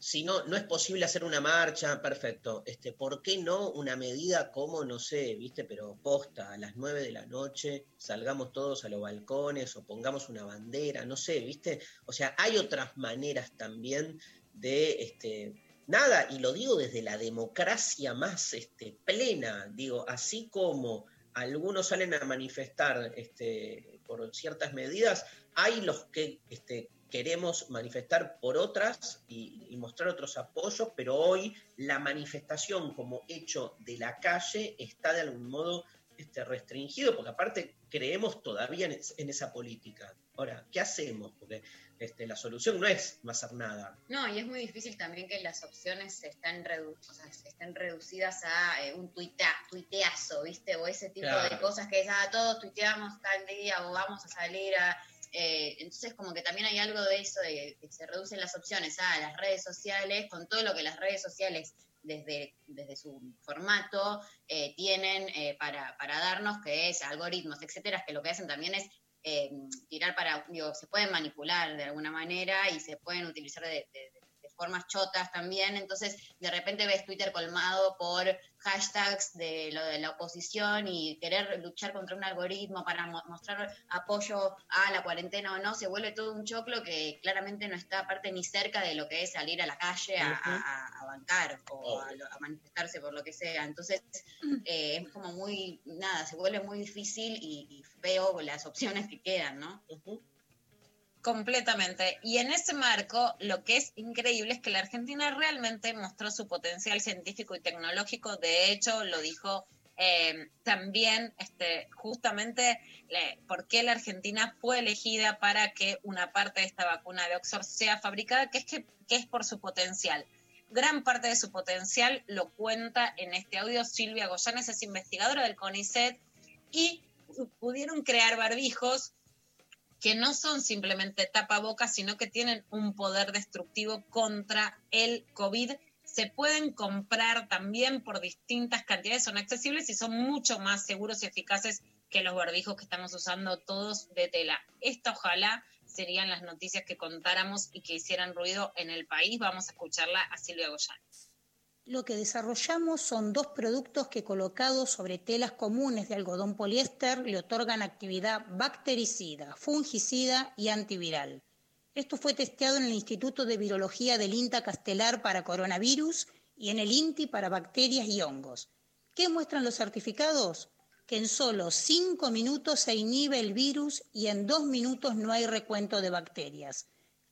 Si no, no es posible hacer una marcha, perfecto. Este, ¿Por qué no una medida como, no sé, viste, pero posta, a las 9 de la noche, salgamos todos a los balcones o pongamos una bandera, no sé, viste? O sea, hay otras maneras también de, este, nada, y lo digo desde la democracia más este, plena, digo, así como algunos salen a manifestar este, por ciertas medidas, hay los que este, queremos manifestar por otras y, y mostrar otros apoyos, pero hoy la manifestación como hecho de la calle está de algún modo este, restringido, porque aparte creemos todavía en, es- en esa política. Ahora, ¿qué hacemos? Porque este, la solución no es no hacer nada. No, y es muy difícil también que las opciones estén, redu- o sea, estén reducidas a eh, un tuita, tuiteazo, ¿viste? O ese tipo de cosas que es, ah, todos tuiteamos tal día o vamos a salir a... eh, entonces como que también hay algo de eso, de que se reducen las opciones a las redes sociales, con todo lo que las redes sociales desde, desde su formato eh, tienen eh, para, para darnos, que es algoritmos, etcétera, que lo que hacen también es eh, tirar para, digo, se pueden manipular de alguna manera y se pueden utilizar de, formas chotas también, entonces de repente ves Twitter colmado por hashtags de lo de la oposición y querer luchar contra un algoritmo para mo- mostrar apoyo a la cuarentena o no, se vuelve todo un choclo que claramente no está aparte ni cerca de lo que es salir a la calle a, a- a- a bancar o a, lo- a manifestarse por lo que sea, entonces eh, es como muy, nada, se vuelve muy difícil y, y feo las opciones que quedan, ¿no? Completamente. Y en ese marco, lo que es increíble es que la Argentina realmente mostró su potencial científico y tecnológico. De hecho, lo dijo eh, también este, justamente le- por qué la Argentina fue elegida para que una parte de esta vacuna de Oxford sea fabricada, que es, que, que es por su potencial. Gran parte de su potencial lo cuenta en este audio Silvia Goyanes, es investigadora del CONICET, y pu- pudieron crear barbijos que no son simplemente tapabocas, sino que tienen un poder destructivo contra el COVID. Se pueden comprar también por distintas cantidades, son accesibles y son mucho más seguros y eficaces que los barbijos que estamos usando todos de tela. Esta ojalá serían las noticias que contáramos y que hicieran ruido en el país. Vamos a escucharla a Silvia Goyán. Lo que desarrollamos son dos productos que colocados sobre telas comunes de algodón poliéster le otorgan actividad bactericida, fungicida y antiviral. Esto fue testeado en el Instituto de Virología del INTA Castelar para coronavirus y en el INTI para bacterias y hongos. ¿Qué muestran los certificados? Que en solo cinco minutos se inhibe el virus y en dos minutos no hay recuento de bacterias.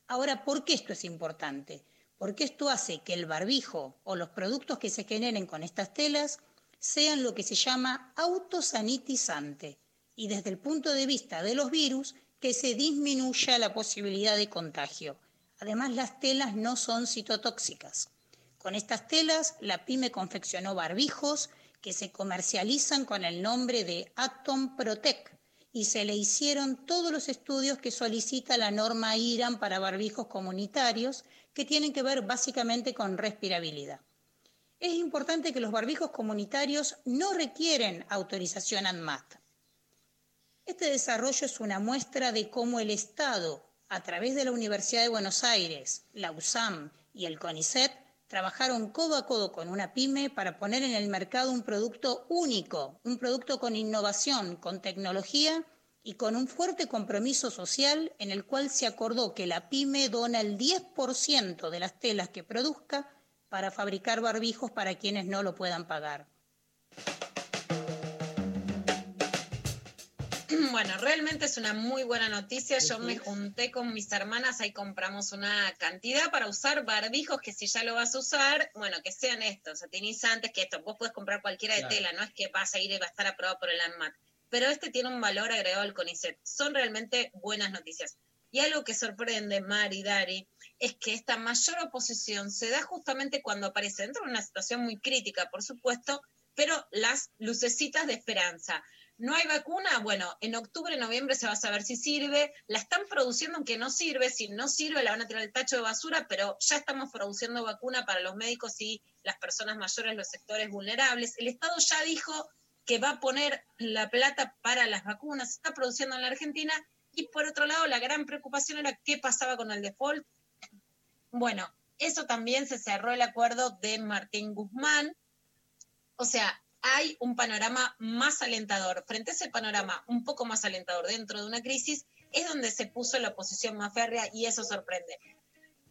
Ahora, ¿por qué esto es importante? Porque esto hace que el barbijo o los productos que se generen con estas telas sean lo que se llama autosanitizante y desde el punto de vista de los virus que se disminuya la posibilidad de contagio. Además, las telas no son citotóxicas. Con estas telas, la PyME confeccionó barbijos que se comercializan con el nombre de Atom Protect y se le hicieron todos los estudios que solicita la norma IRAN para barbijos comunitarios que tienen que ver básicamente con respirabilidad. Es importante que los barbijos comunitarios no requieren autorización ANMAT. Este desarrollo es una muestra de cómo el Estado, a través de la Universidad de Buenos Aires, la USAM y el CONICET, trabajaron codo a codo con una pyme para poner en el mercado un producto único, un producto con innovación, con tecnología y con un fuerte compromiso social en el cual se acordó que la pyme dona el 10% de las telas que produzca para fabricar barbijos para quienes no lo puedan pagar. Bueno, realmente es una muy buena noticia. Yo me junté con mis hermanas, ahí compramos una cantidad para usar barbijos que si ya lo vas a usar, bueno, que sean estos, satinizantes, que esto, vos puedes comprar cualquiera de tela, no es que vas a ir y va a estar aprobado por el ANMAT pero este tiene un valor agregado al CONICET. Son realmente buenas noticias. Y algo que sorprende, Mari, Dari, es que esta mayor oposición se da justamente cuando aparece dentro de una situación muy crítica, por supuesto, pero las lucecitas de esperanza. ¿No hay vacuna? Bueno, en octubre, noviembre se va a saber si sirve. La están produciendo aunque no sirve. Si no sirve, la van a tirar al tacho de basura, pero ya estamos produciendo vacuna para los médicos y las personas mayores, los sectores vulnerables. El Estado ya dijo que va a poner la plata para las vacunas, se está produciendo en la Argentina, y por otro lado la gran preocupación era qué pasaba con el default. Bueno, eso también se cerró el acuerdo de Martín Guzmán, o sea, hay un panorama más alentador. Frente a ese panorama un poco más alentador dentro de una crisis, es donde se puso la oposición más férrea y eso sorprende.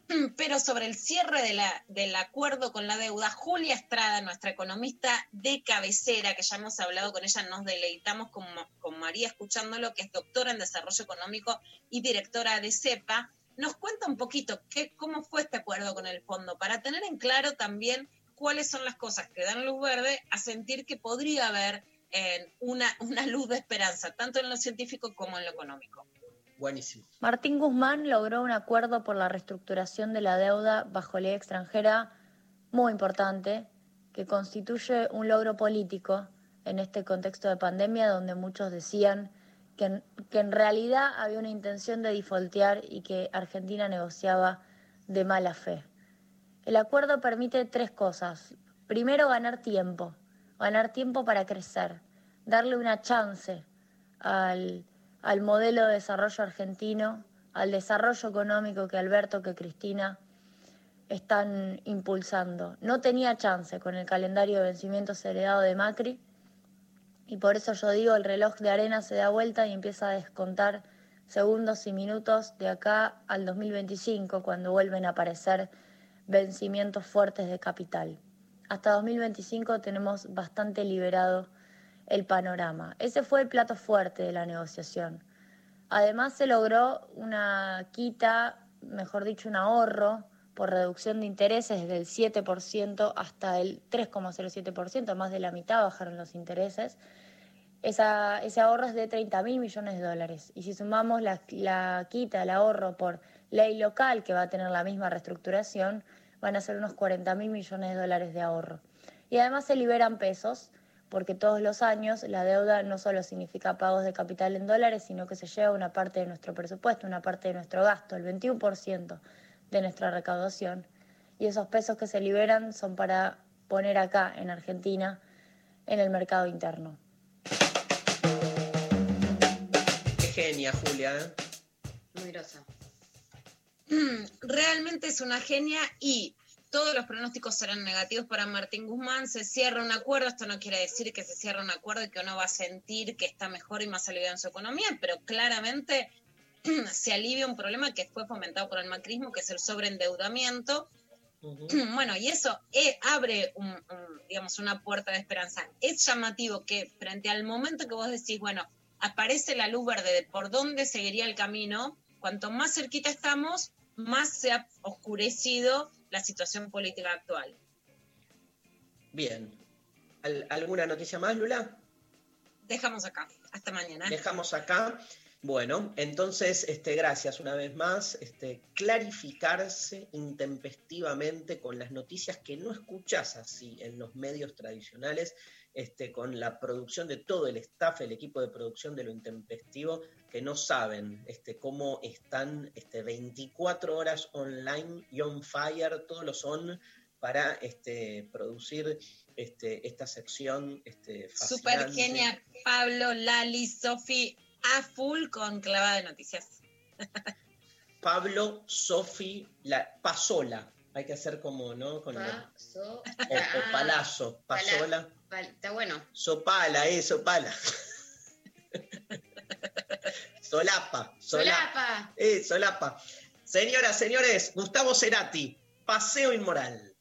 Pero sobre el cierre de la, del acuerdo con la deuda, Julia Estrada, nuestra economista de cabecera, que ya hemos hablado con ella, nos deleitamos con, con María escuchándolo, que es doctora en desarrollo económico y directora de CEPA, nos cuenta un poquito qué, cómo fue este acuerdo con el fondo, para tener en claro también cuáles son las cosas que dan luz verde a sentir que podría haber eh, una, una luz de esperanza, tanto en lo científico como en lo económico. Buenísimo. Martín Guzmán logró un acuerdo por la reestructuración de la deuda bajo ley extranjera muy importante, que constituye un logro político en este contexto de pandemia donde muchos decían que en, que en realidad había una intención de defaultear y que Argentina negociaba de mala fe. El acuerdo permite tres cosas. Primero, ganar tiempo, ganar tiempo para crecer, darle una chance al al modelo de desarrollo argentino, al desarrollo económico que Alberto, que Cristina están impulsando. No tenía chance con el calendario de vencimientos heredado de Macri y por eso yo digo, el reloj de arena se da vuelta y empieza a descontar segundos y minutos de acá al 2025, cuando vuelven a aparecer vencimientos fuertes de capital. Hasta 2025 tenemos bastante liberado el panorama. Ese fue el plato fuerte de la negociación. Además se logró una quita, mejor dicho, un ahorro por reducción de intereses desde el 7% hasta el 3,07%, más de la mitad bajaron los intereses. Esa, ese ahorro es de 30 mil millones de dólares. Y si sumamos la, la quita, el ahorro por ley local, que va a tener la misma reestructuración, van a ser unos 40 mil millones de dólares de ahorro. Y además se liberan pesos porque todos los años la deuda no solo significa pagos de capital en dólares, sino que se lleva una parte de nuestro presupuesto, una parte de nuestro gasto, el 21% de nuestra recaudación. Y esos pesos que se liberan son para poner acá, en Argentina, en el mercado interno. Qué genia, Julia. ¿eh? Muy grosa. Realmente es una genia y todos los pronósticos eran negativos para Martín Guzmán, se cierra un acuerdo, esto no quiere decir que se cierre un acuerdo y que uno va a sentir que está mejor y más aliviado en su economía, pero claramente se alivia un problema que fue fomentado por el macrismo, que es el sobreendeudamiento. Bueno, y eso eh, abre un, un, digamos, una puerta de esperanza. Es llamativo que frente al momento que vos decís, bueno, aparece la luz verde de por dónde seguiría el camino, cuanto más cerquita estamos, más se ha oscurecido la situación política actual. Bien. ¿Al- ¿Alguna noticia más, Lula? Dejamos acá. Hasta mañana. Dejamos acá. Bueno, entonces, este, gracias una vez más. Este, clarificarse intempestivamente con las noticias que no escuchas así en los medios tradicionales, este, con la producción de todo el staff, el equipo de producción de lo intempestivo, que no saben este, cómo están este, 24 horas online y on fire, todos los on para este, producir este, esta sección este, Super genia, Pablo, Lali, Sofi, a full con clavada de noticias. Pablo, Sofi, la Pasola. Hay que hacer como, ¿no? Con Paso- o, o Palazo, Pasola. Está bueno. Sopala, eh, sopala. solapa, solapa. Solapa. Eh, solapa. Señoras, señores, Gustavo Cerati, Paseo Inmoral.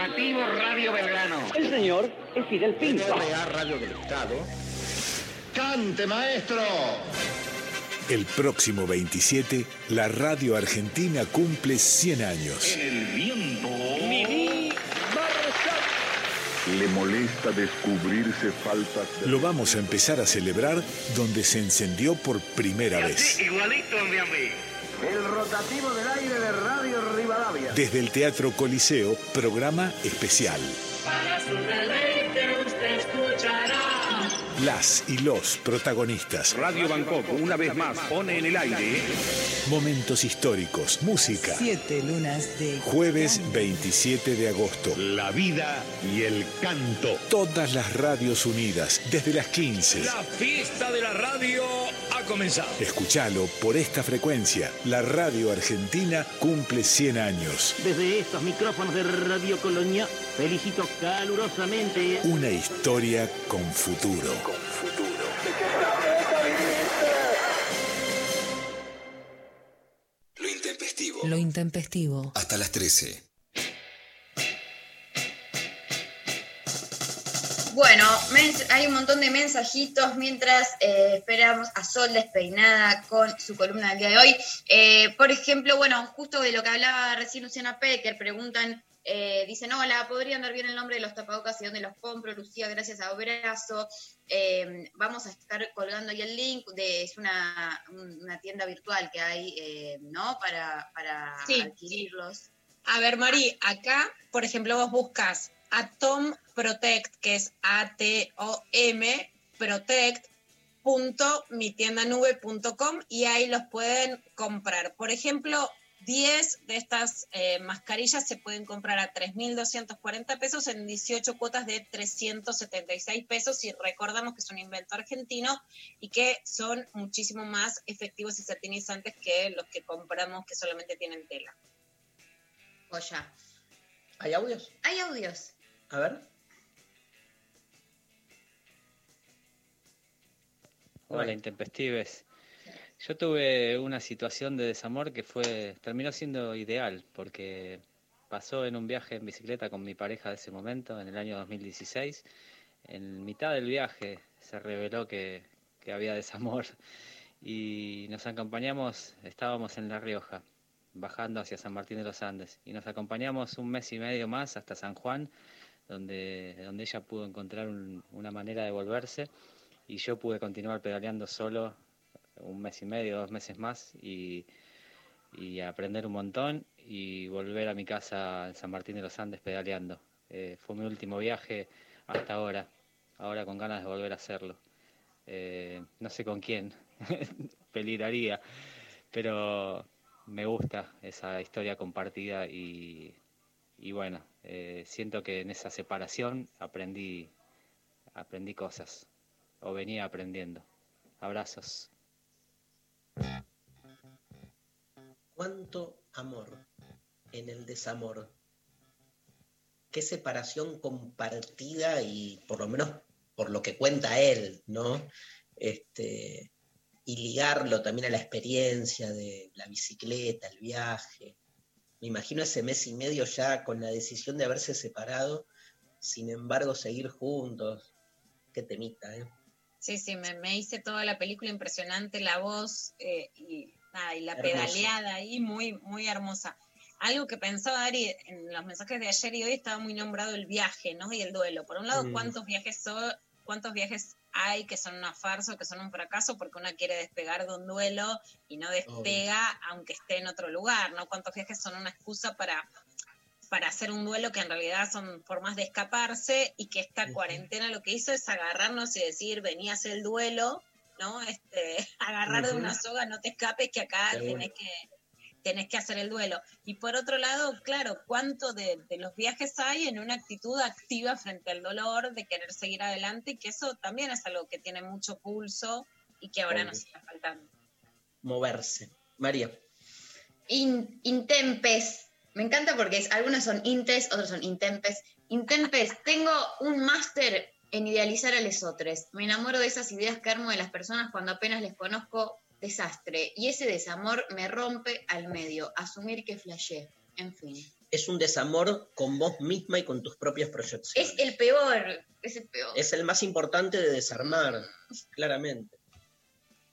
Informativo Radio Belgrano. El señor es Fidel Pinto. Radio del Estado. ¡Cante, maestro! El próximo 27, la radio argentina cumple 100 años. el viento. Le molesta descubrirse faltas de... Lo vamos a empezar a celebrar donde se encendió por primera vez. Igualito. El rotativo del aire de Radio. Desde el Teatro Coliseo, programa especial. Para su deleite usted escuchará. Las y los protagonistas. Radio Bangkok, una vez más, pone en el aire. Momentos históricos, música. Siete lunas de... Jueves 27 de agosto. La vida y el canto. Todas las radios unidas, desde las 15. La comenzado. Escuchalo por esta frecuencia. La radio argentina cumple 100 años. Desde estos micrófonos de Radio Colonia, felicito calurosamente. Una historia con futuro. Con futuro. Lo intempestivo. Lo intempestivo. Hasta las 13. Bueno, hay un montón de mensajitos mientras eh, esperamos a Sol despeinada con su columna del día de hoy. Eh, por ejemplo, bueno, justo de lo que hablaba recién Luciana Pecker, preguntan, eh, dicen, hola, ¿podrían dar bien el nombre de los tapabocas y dónde los compro? Lucía, gracias a Abrazo. Eh, vamos a estar colgando ahí el link, de, es una, un- una tienda virtual que hay, ¿no? Para, para Sí. adquirirlos. A ver, Mari, acá, por ejemplo, vos buscas Atom Protect, que es A-T-O-M, protect.mitiendanube.com y ahí los pueden comprar. Por ejemplo, 10 de estas eh, mascarillas se pueden comprar a 3.240 pesos en 18 cuotas de 376 pesos y recordamos que es un invento argentino y que son muchísimo más efectivos y satinizantes que los que compramos que solamente tienen tela. Joya. ¿Hay audios? Hay audios. A ver. Hola, intempestives. Yo tuve una situación de desamor que fue terminó siendo ideal porque pasó en un viaje en bicicleta con mi pareja de ese momento, en el año 2016. En mitad del viaje se reveló que, que había desamor y nos acompañamos, estábamos en La Rioja, bajando hacia San Martín de los Andes, y nos acompañamos un mes y medio más hasta San Juan, donde, donde ella pudo encontrar un- una manera de volverse y yo pude continuar pedaleando solo un mes y medio, dos meses más y, y aprender un montón y volver a mi casa en San Martín de los Andes pedaleando. Eh, fue mi último viaje hasta ahora, ahora con ganas de volver a hacerlo. Eh, no sé con quién peligraría, pero me gusta esa historia compartida y, y bueno, eh, siento que en esa separación aprendí, aprendí cosas o venía aprendiendo. Abrazos. ¿Cuánto amor en el desamor? ¿Qué separación compartida y por lo menos por lo que cuenta él, ¿no? Este, y ligarlo también a la experiencia de la bicicleta, el viaje. Me imagino ese mes y medio ya con la decisión de haberse separado, sin embargo seguir juntos. Qué temita, ¿eh? Sí, sí, me, me hice toda la película impresionante, la voz eh, y, nada, y la pedaleada ahí, muy, muy hermosa. Algo que pensaba Ari en los mensajes de ayer y hoy estaba muy nombrado el viaje, ¿no? Y el duelo. Por un lado, Mm. ¿cuántos viajes son, cuántos viajes hay que son una farsa o que son un fracaso porque uno quiere despegar de un duelo y no despega aunque esté en otro lugar, ¿no? ¿Cuántos viajes son una excusa para para hacer un duelo que en realidad son formas de escaparse y que esta cuarentena lo que hizo es agarrarnos y decir, vení a hacer el duelo, ¿no? Este, agarrar de una soga, no te escapes, que acá tenés que, tenés que hacer el duelo. Y por otro lado, claro, ¿cuánto de, de los viajes hay en una actitud activa frente al dolor, de querer seguir adelante? Y que eso también es algo que tiene mucho pulso y que ahora Obvio. nos está faltando. Moverse. María. In- intempes. Me encanta porque es, algunos son intes, otros son intempes. Intempes, tengo un máster en idealizar a lesotres. Me enamoro de esas ideas que armo de las personas cuando apenas les conozco. Desastre. Y ese desamor me rompe al medio. Asumir que flashé. En fin. Es un desamor con vos misma y con tus propias proyecciones. Es el peor. Es el peor. Es el más importante de desarmar, claramente.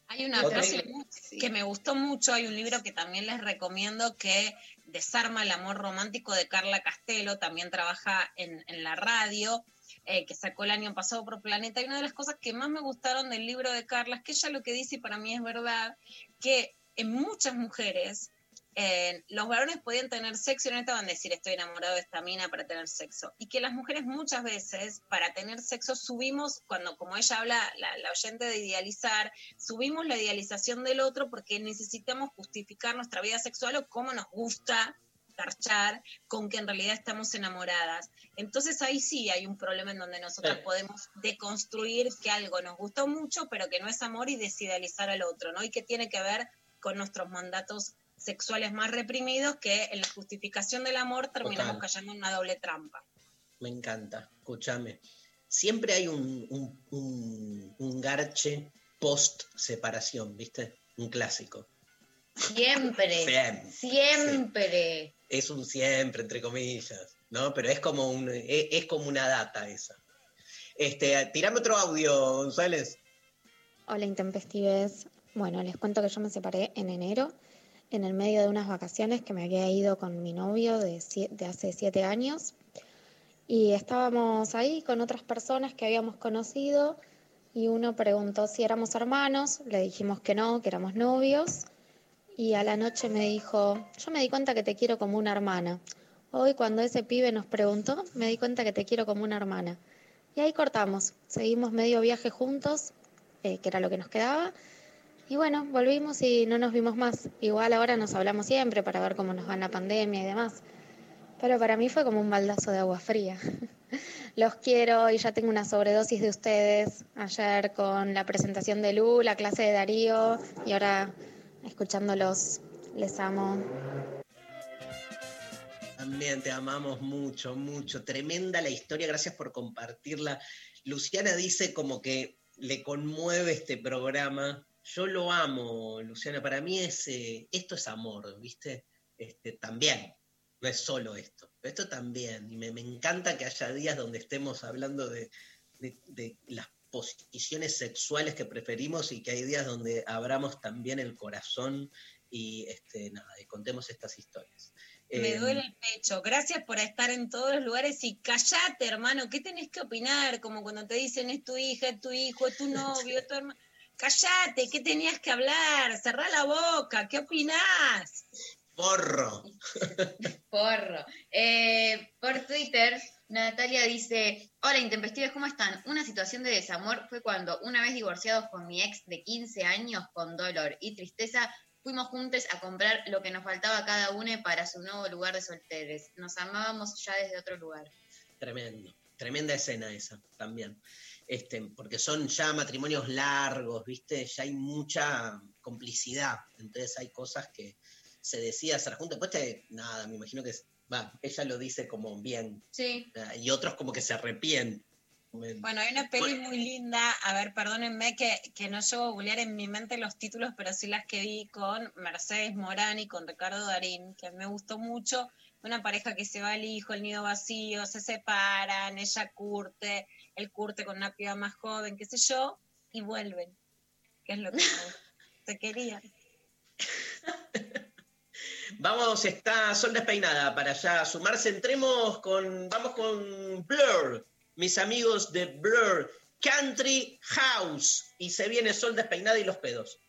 Hay una frase que- que me gustó mucho, hay un libro que también les recomiendo que Desarma el amor romántico de Carla Castelo, también trabaja en, la radio, eh, que sacó el año pasado por Planeta. Y una de las cosas que más me gustaron del libro de Carla es que ella lo que dice, y para mí es verdad, que en muchas mujeres eh, los varones podían tener sexo y no estaban decir estoy enamorado de esta mina para tener sexo. Y que las mujeres muchas veces para tener sexo subimos, cuando como ella habla, la, la oyente de idealizar, subimos la idealización del otro porque necesitamos justificar nuestra vida sexual o cómo nos gusta garchar con que en realidad estamos enamoradas. Entonces ahí sí hay un problema en donde nosotros Sí. podemos deconstruir que algo nos gustó mucho, pero que no es amor y desidealizar al otro, ¿no? Y que tiene que ver con nuestros mandatos sexuales más reprimidos que en la justificación del amor terminamos Total. cayendo en una doble trampa. Me encanta, escúchame. Siempre hay un, un- un- un garche post separación, ¿viste? Un clásico. Siempre. Siempre. Siempre. Es un siempre, entre comillas, ¿no? Pero es como, un, es, es como una data esa. Este, tirame otro audio, González. Hola intempestives. Bueno, les cuento que yo me separé en enero, en el medio de unas vacaciones que me había ido con mi novio de, de hace siete años. Y estábamos ahí con otras personas que habíamos conocido y uno preguntó si éramos hermanos, le dijimos que no, que éramos novios. Y a la noche me dijo, yo me di cuenta que te quiero como una hermana. Hoy cuando ese pibe nos preguntó, me di cuenta que te quiero como una hermana. Y ahí cortamos, seguimos medio viaje juntos, eh, que era lo que nos quedaba. Y bueno, volvimos y no nos vimos más. Igual ahora nos hablamos siempre para ver cómo nos va en la pandemia y demás. Pero para mí fue como un baldazo de agua fría. Los quiero y ya tengo una sobredosis de ustedes. Ayer con la presentación de Lu, la clase de Darío y ahora escuchándolos. Les amo. También te amamos mucho, mucho. Tremenda la historia, gracias por compartirla. Luciana dice como que le conmueve este programa. Yo lo amo, Luciana. Para mí es, eh, esto es amor, ¿viste? Este, también, no es solo esto, esto también. Y me, me encanta que haya días donde estemos hablando de, de- de las posiciones sexuales que preferimos y que hay días donde abramos también el corazón y este, nada, y contemos estas historias. Me Eh, duele el pecho. Gracias por estar en todos los lugares y callate, hermano. ¿Qué tenés que opinar? Como cuando te dicen es tu hija, es tu hijo, es tu novio, es tu hermano. Callate, ¿qué tenías que hablar? Cerrá la boca, ¿qué opinás? Porro. Porro. Eh, por Twitter Natalia dice, hola intempestives, ¿cómo están? Una situación de desamor fue cuando una vez divorciados con mi ex de 15 años, con dolor y tristeza, fuimos juntos a comprar lo que nos faltaba a cada uno para su nuevo lugar de solteres. Nos amábamos ya desde otro lugar. Tremendo, tremenda escena esa también. Este, porque son ya matrimonios largos, ¿viste? Ya hay mucha complicidad. Entonces hay cosas que se decía hacer juntos. Después te, nada, me imagino que va, ella lo dice como bien. Sí. Y otros como que se arrepienten. Bueno, hay una peli muy linda, a ver, perdónenme que, que no llevo a googlear en mi mente los títulos, pero sí las que vi con Mercedes Morán y con Ricardo Darín, que me gustó mucho. Una pareja que se va al hijo, el nido vacío, se separan, ella curte, él curte con una piba más joven, qué sé yo, y vuelven. Que es lo que se quería. Vamos, está Sol Despeinada para ya sumarse. Entremos con, vamos con Blur, mis amigos de Blur, Country House. Y se viene Sol Despeinada y los pedos.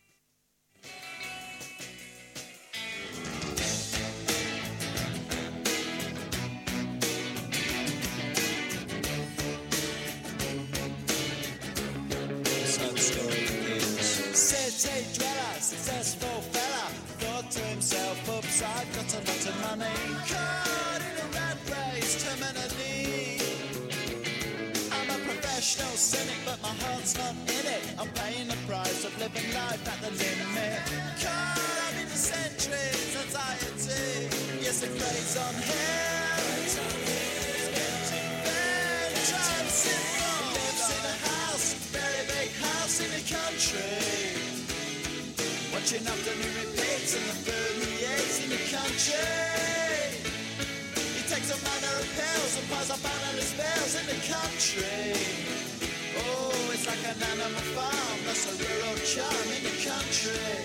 City dweller, successful fella, thought to himself, oops, I've got a lot of money. Caught in a rat race, terminally. I'm a professional cynic, but my heart's not in it. I'm paying the price of living life at the limit. Caught up in the centuries, anxiety. Yes, it plays on him. Watching afternoon repeats and the food he eats in the country. He takes a manner of pills and piles up analyst bills in the country. Oh, it's like an animal farm, that's a rural charm in the country.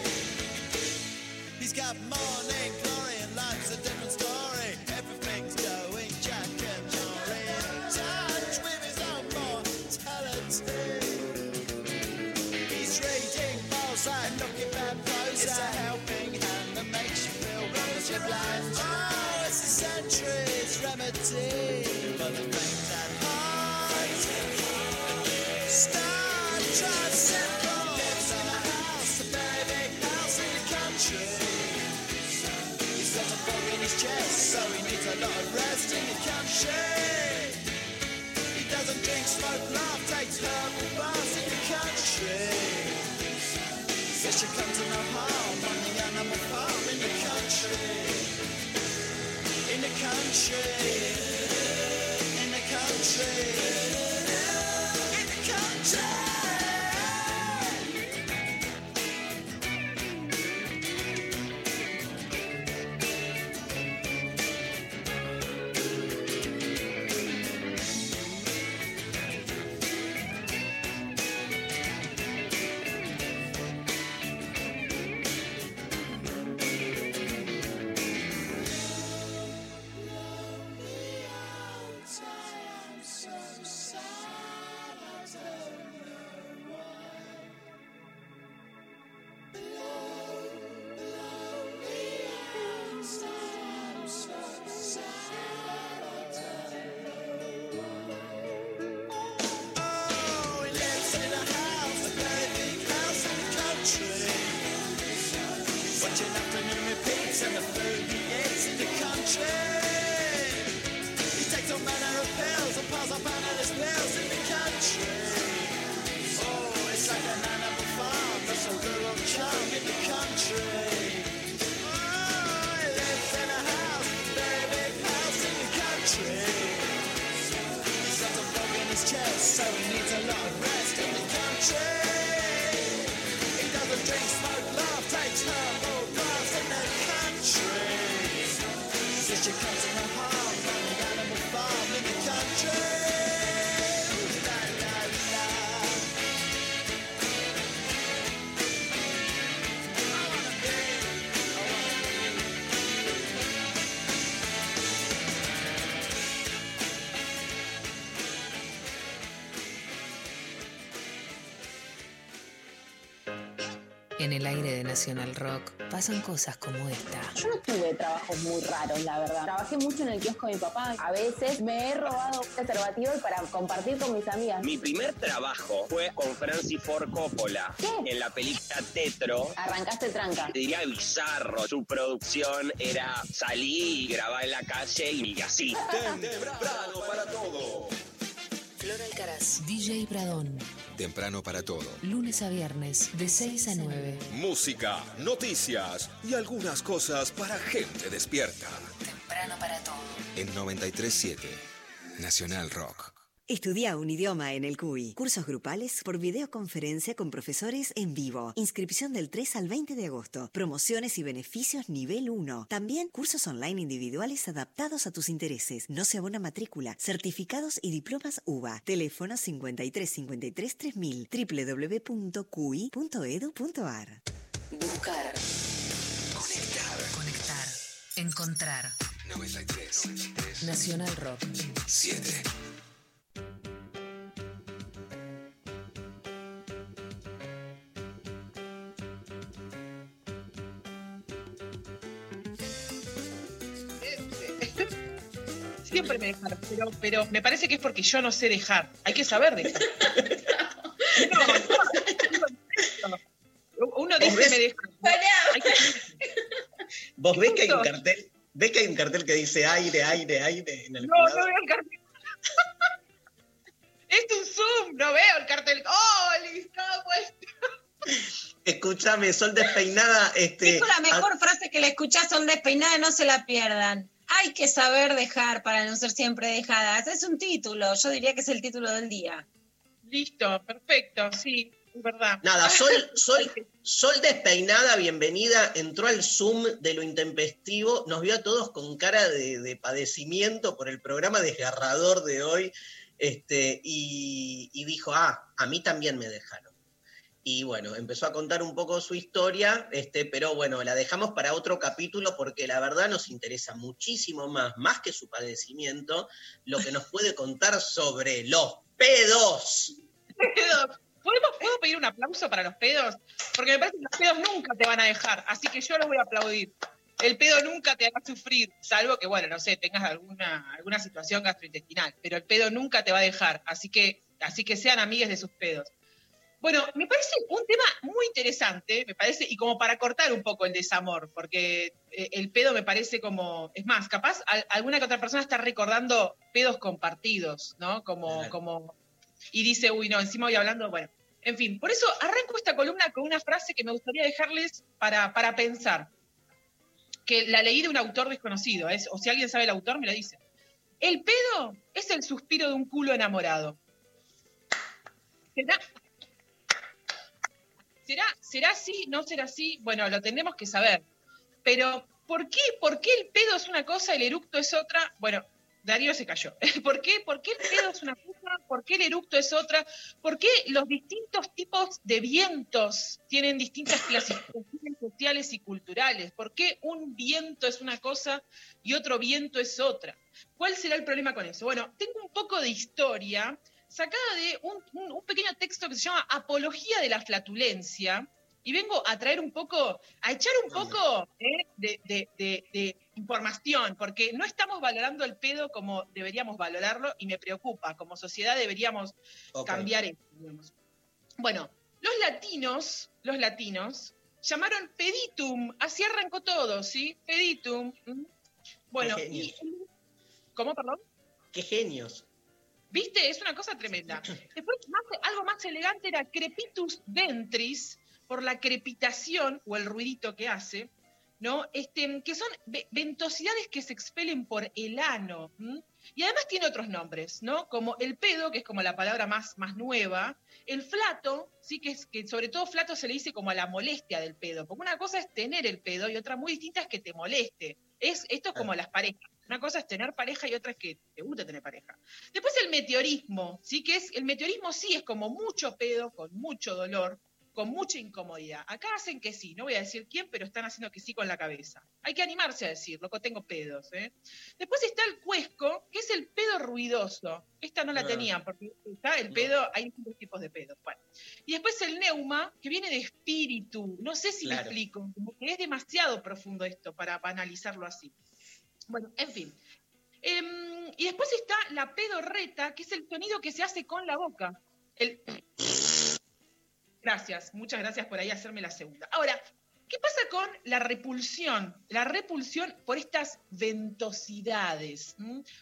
He's got morning glory Says she comes to no En el aire de Nacional Rock pasan cosas como esta. Yo no tuve trabajos muy raros, la verdad. Trabajé mucho en el kiosco de mi papá. A veces me he robado preservativos para compartir con mis amigas. Mi primer trabajo fue con Francis Ford Coppola. ¿Qué? En la película Tetro. Arrancaste tranca. Te diría bizarro. Su producción era salir y grabar en la calle y así. Temprano para todo. Flor Alcaraz, DJ Bradón. Temprano para todo. Lunes a viernes, de 6 a 9. Música, noticias y algunas cosas para gente despierta. Temprano para todo. En 937 Nacional Rock. Estudia un idioma en el CUI. Cursos grupales por videoconferencia con profesores en vivo. Inscripción del 3 al 20 de agosto. Promociones y beneficios nivel 1. También cursos online individuales adaptados a tus intereses. No se abona matrícula. Certificados y diplomas UBA. Teléfono 53 53 3000 www.cui.edu.ar. Buscar. Conectar. Conectar. Encontrar. 93. 93. Nacional Rock. 7. Siempre me dejaron, pero, pero me parece que es porque yo no sé dejar. Hay que saber dejar. No, no. Uno dice ves? me dejaron. ¿Vos ves que hay un cartel? ¿Ves que hay un cartel que dice aire, aire, aire en el No, no veo el cartel. Es un zoom, no veo el cartel. ¡Oh, listo! Pues. Escúchame, Sol despeinada, este. Dijo la mejor frase que le escuchás son despeinada, no se la pierdan. Hay que saber dejar para no ser siempre dejadas. Es un título, yo diría que es el título del día. Listo, perfecto, sí, es verdad. Nada, Sol, Sol, Sol despeinada, bienvenida, entró al Zoom de lo intempestivo, nos vio a todos con cara de, de padecimiento por el programa desgarrador de hoy, este, y, y dijo, ah, a mí también me dejaron. Y bueno, empezó a contar un poco su historia, este, pero bueno, la dejamos para otro capítulo porque la verdad nos interesa muchísimo más, más que su padecimiento, lo que nos puede contar sobre los pedos. Pedos. ¿Podemos, ¿Puedo pedir un aplauso para los pedos? Porque me parece que los pedos nunca te van a dejar, así que yo los voy a aplaudir. El pedo nunca te hará sufrir, salvo que, bueno, no sé, tengas alguna, alguna situación gastrointestinal, pero el pedo nunca te va a dejar, así que, así que sean amigues de sus pedos. Bueno, me parece un tema muy interesante, me parece, y como para cortar un poco el desamor, porque eh, el pedo me parece como, es más, capaz al- alguna que otra persona está recordando pedos compartidos, ¿no? Como, como, y dice, uy, no, encima voy hablando, bueno, en fin, por eso arranco esta columna con una frase que me gustaría dejarles para, para pensar, que la leí de un autor desconocido, es, o si alguien sabe el autor, me lo dice. El pedo es el suspiro de un culo enamorado. ¿Será, ¿Será, ¿Será así? ¿No será así? Bueno, lo tendremos que saber. Pero, ¿por qué, ¿por qué el pedo es una cosa, el eructo es otra? Bueno, Darío se cayó. ¿Por qué, ¿Por qué el pedo es una cosa? ¿Por qué el eructo es otra? ¿Por qué los distintos tipos de vientos tienen distintas clasificaciones sociales y culturales? ¿Por qué un viento es una cosa y otro viento es otra? ¿Cuál será el problema con eso? Bueno, tengo un poco de historia sacada de un, un- un pequeño texto que se llama Apología de la Flatulencia, y vengo a traer un poco, a echar un poco eh, de, de- de- de información, porque no estamos valorando el pedo como deberíamos valorarlo, y me preocupa, como sociedad deberíamos cambiar esto. digamos. Bueno, los latinos, los latinos, llamaron peditum, así arrancó todo, ¿sí? Peditum. Bueno, Qué y. ¿cómo, perdón? Qué genios. ¿Viste? Es una cosa tremenda. Después, más- algo más elegante era crepitus ventris, por la crepitación o el ruidito que hace, ¿no? Este, que son ve- ventosidades que se expelen por el ano. ¿m? Y además tiene otros nombres, ¿no? Como el pedo, que es como la palabra más, más nueva, el flato, sí que es que sobre todo flato se le dice como a la molestia del pedo, porque una cosa es tener el pedo y otra muy distinta es que te moleste. Es, esto es como las parejas. Una cosa es tener pareja y otra es que te guste tener pareja. Después el meteorismo, ¿sí? Que es, el meteorismo sí es como mucho pedo, con mucho dolor, con mucha incomodidad. Acá hacen que sí, no voy a decir quién, pero están haciendo que sí con la cabeza. Hay que animarse a decir, loco, tengo pedos. ¿eh? Después está el cuesco, que es el pedo ruidoso. Esta no la Ah. tenían, porque está el pedo, hay distintos tipos de pedos. Bueno. Y después el neuma, que viene de espíritu. No sé si Claro. me explico, es demasiado profundo esto para, para analizarlo así. Bueno, en fin. Em, y después está la pedorreta, que es el sonido que se hace con la boca. El... Gracias, muchas gracias por ahí hacerme la segunda. Ahora, ¿qué pasa con la repulsión? La repulsión por estas ventosidades.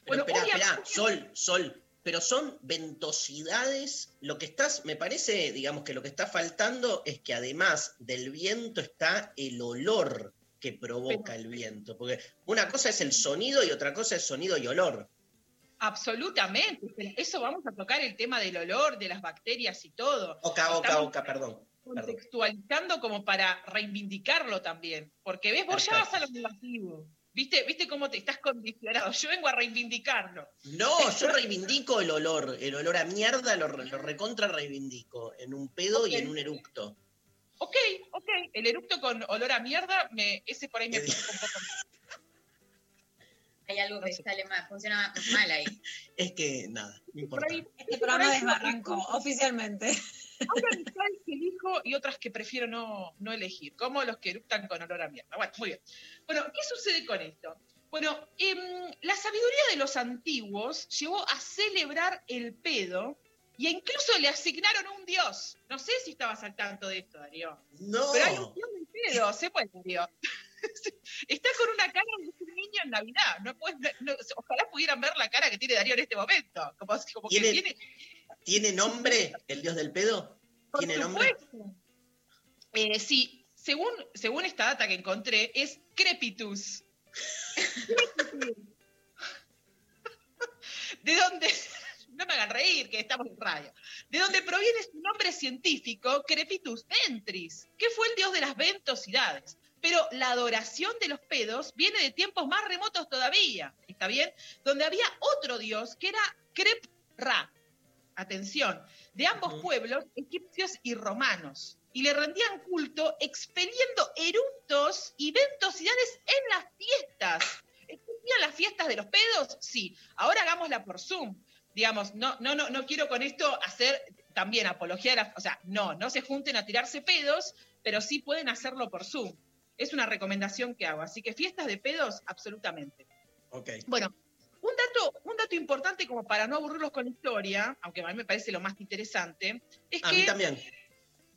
Pero espera, espera, Sol, Sol. Pero son ventosidades. Lo que estás, me parece, digamos que lo que está faltando es que además del viento está el olor que provoca el viento. Porque una cosa es el sonido y otra cosa es sonido y olor. Absolutamente. Eso vamos a tocar el tema del olor, de las bacterias y todo. Oca, oca, Estamos oca, perdón. perdón. contextualizando como para reivindicarlo también. Porque ves, vos ya vas a lo negativo. ¿Viste, ¿Viste cómo te estás condicionado? Yo vengo a reivindicarlo. No, yo reivindico el olor. El olor a mierda lo, lo recontra reivindico. En un pedo y en un eructo. Ok, ok. El eructo con olor a mierda, me, ese por ahí me preocupa un poco. Hay algo que sale mal, funciona mal ahí. Es que nada, no importa. Este programa desbarrancó, oficialmente. Hay amistades que elijo y otras que prefiero no, no elegir, como los que eructan con olor a mierda. Bueno, muy bien. Bueno, ¿qué sucede con esto? Bueno, em, la sabiduría de los antiguos llevó a celebrar el pedo y incluso le asignaron un dios. No sé si estabas al tanto de esto, Darío. No. Pero hay un dios del pedo, se puede, Darío. Está con una cara de un niño en Navidad. No puedes- no- ojalá pudieran ver la cara que tiene Darío en este momento. Como, como que ¿Tiene- tiene ¿Tiene nombre el dios del pedo? ¿Tiene nombre? Eh, sí, según, según esta data que encontré, es Crepitus. ¿De dónde? No me hagan reír, que estamos en radio. De donde proviene su nombre científico, Crepitus ventris, que fue el dios de las ventosidades. Pero la adoración de los pedos viene de tiempos más remotos todavía, ¿está bien? Donde había otro dios que era Crep-Ra, atención, de ambos pueblos, egipcios y romanos. Y le rendían culto expeliendo eructos y ventosidades en las fiestas. ¿Existían las fiestas de los pedos? Sí. Ahora hagámosla por Zoom. Digamos, no, no, no, no quiero con esto hacer también apología de la. O sea, no, no se junten a tirarse pedos, pero sí pueden hacerlo por Zoom. Es una recomendación que hago. Así que fiestas de pedos, absolutamente. Ok. Bueno, un dato, un dato importante como para no aburrirlos con la historia, aunque a mí me parece lo más interesante, es A que... mí también.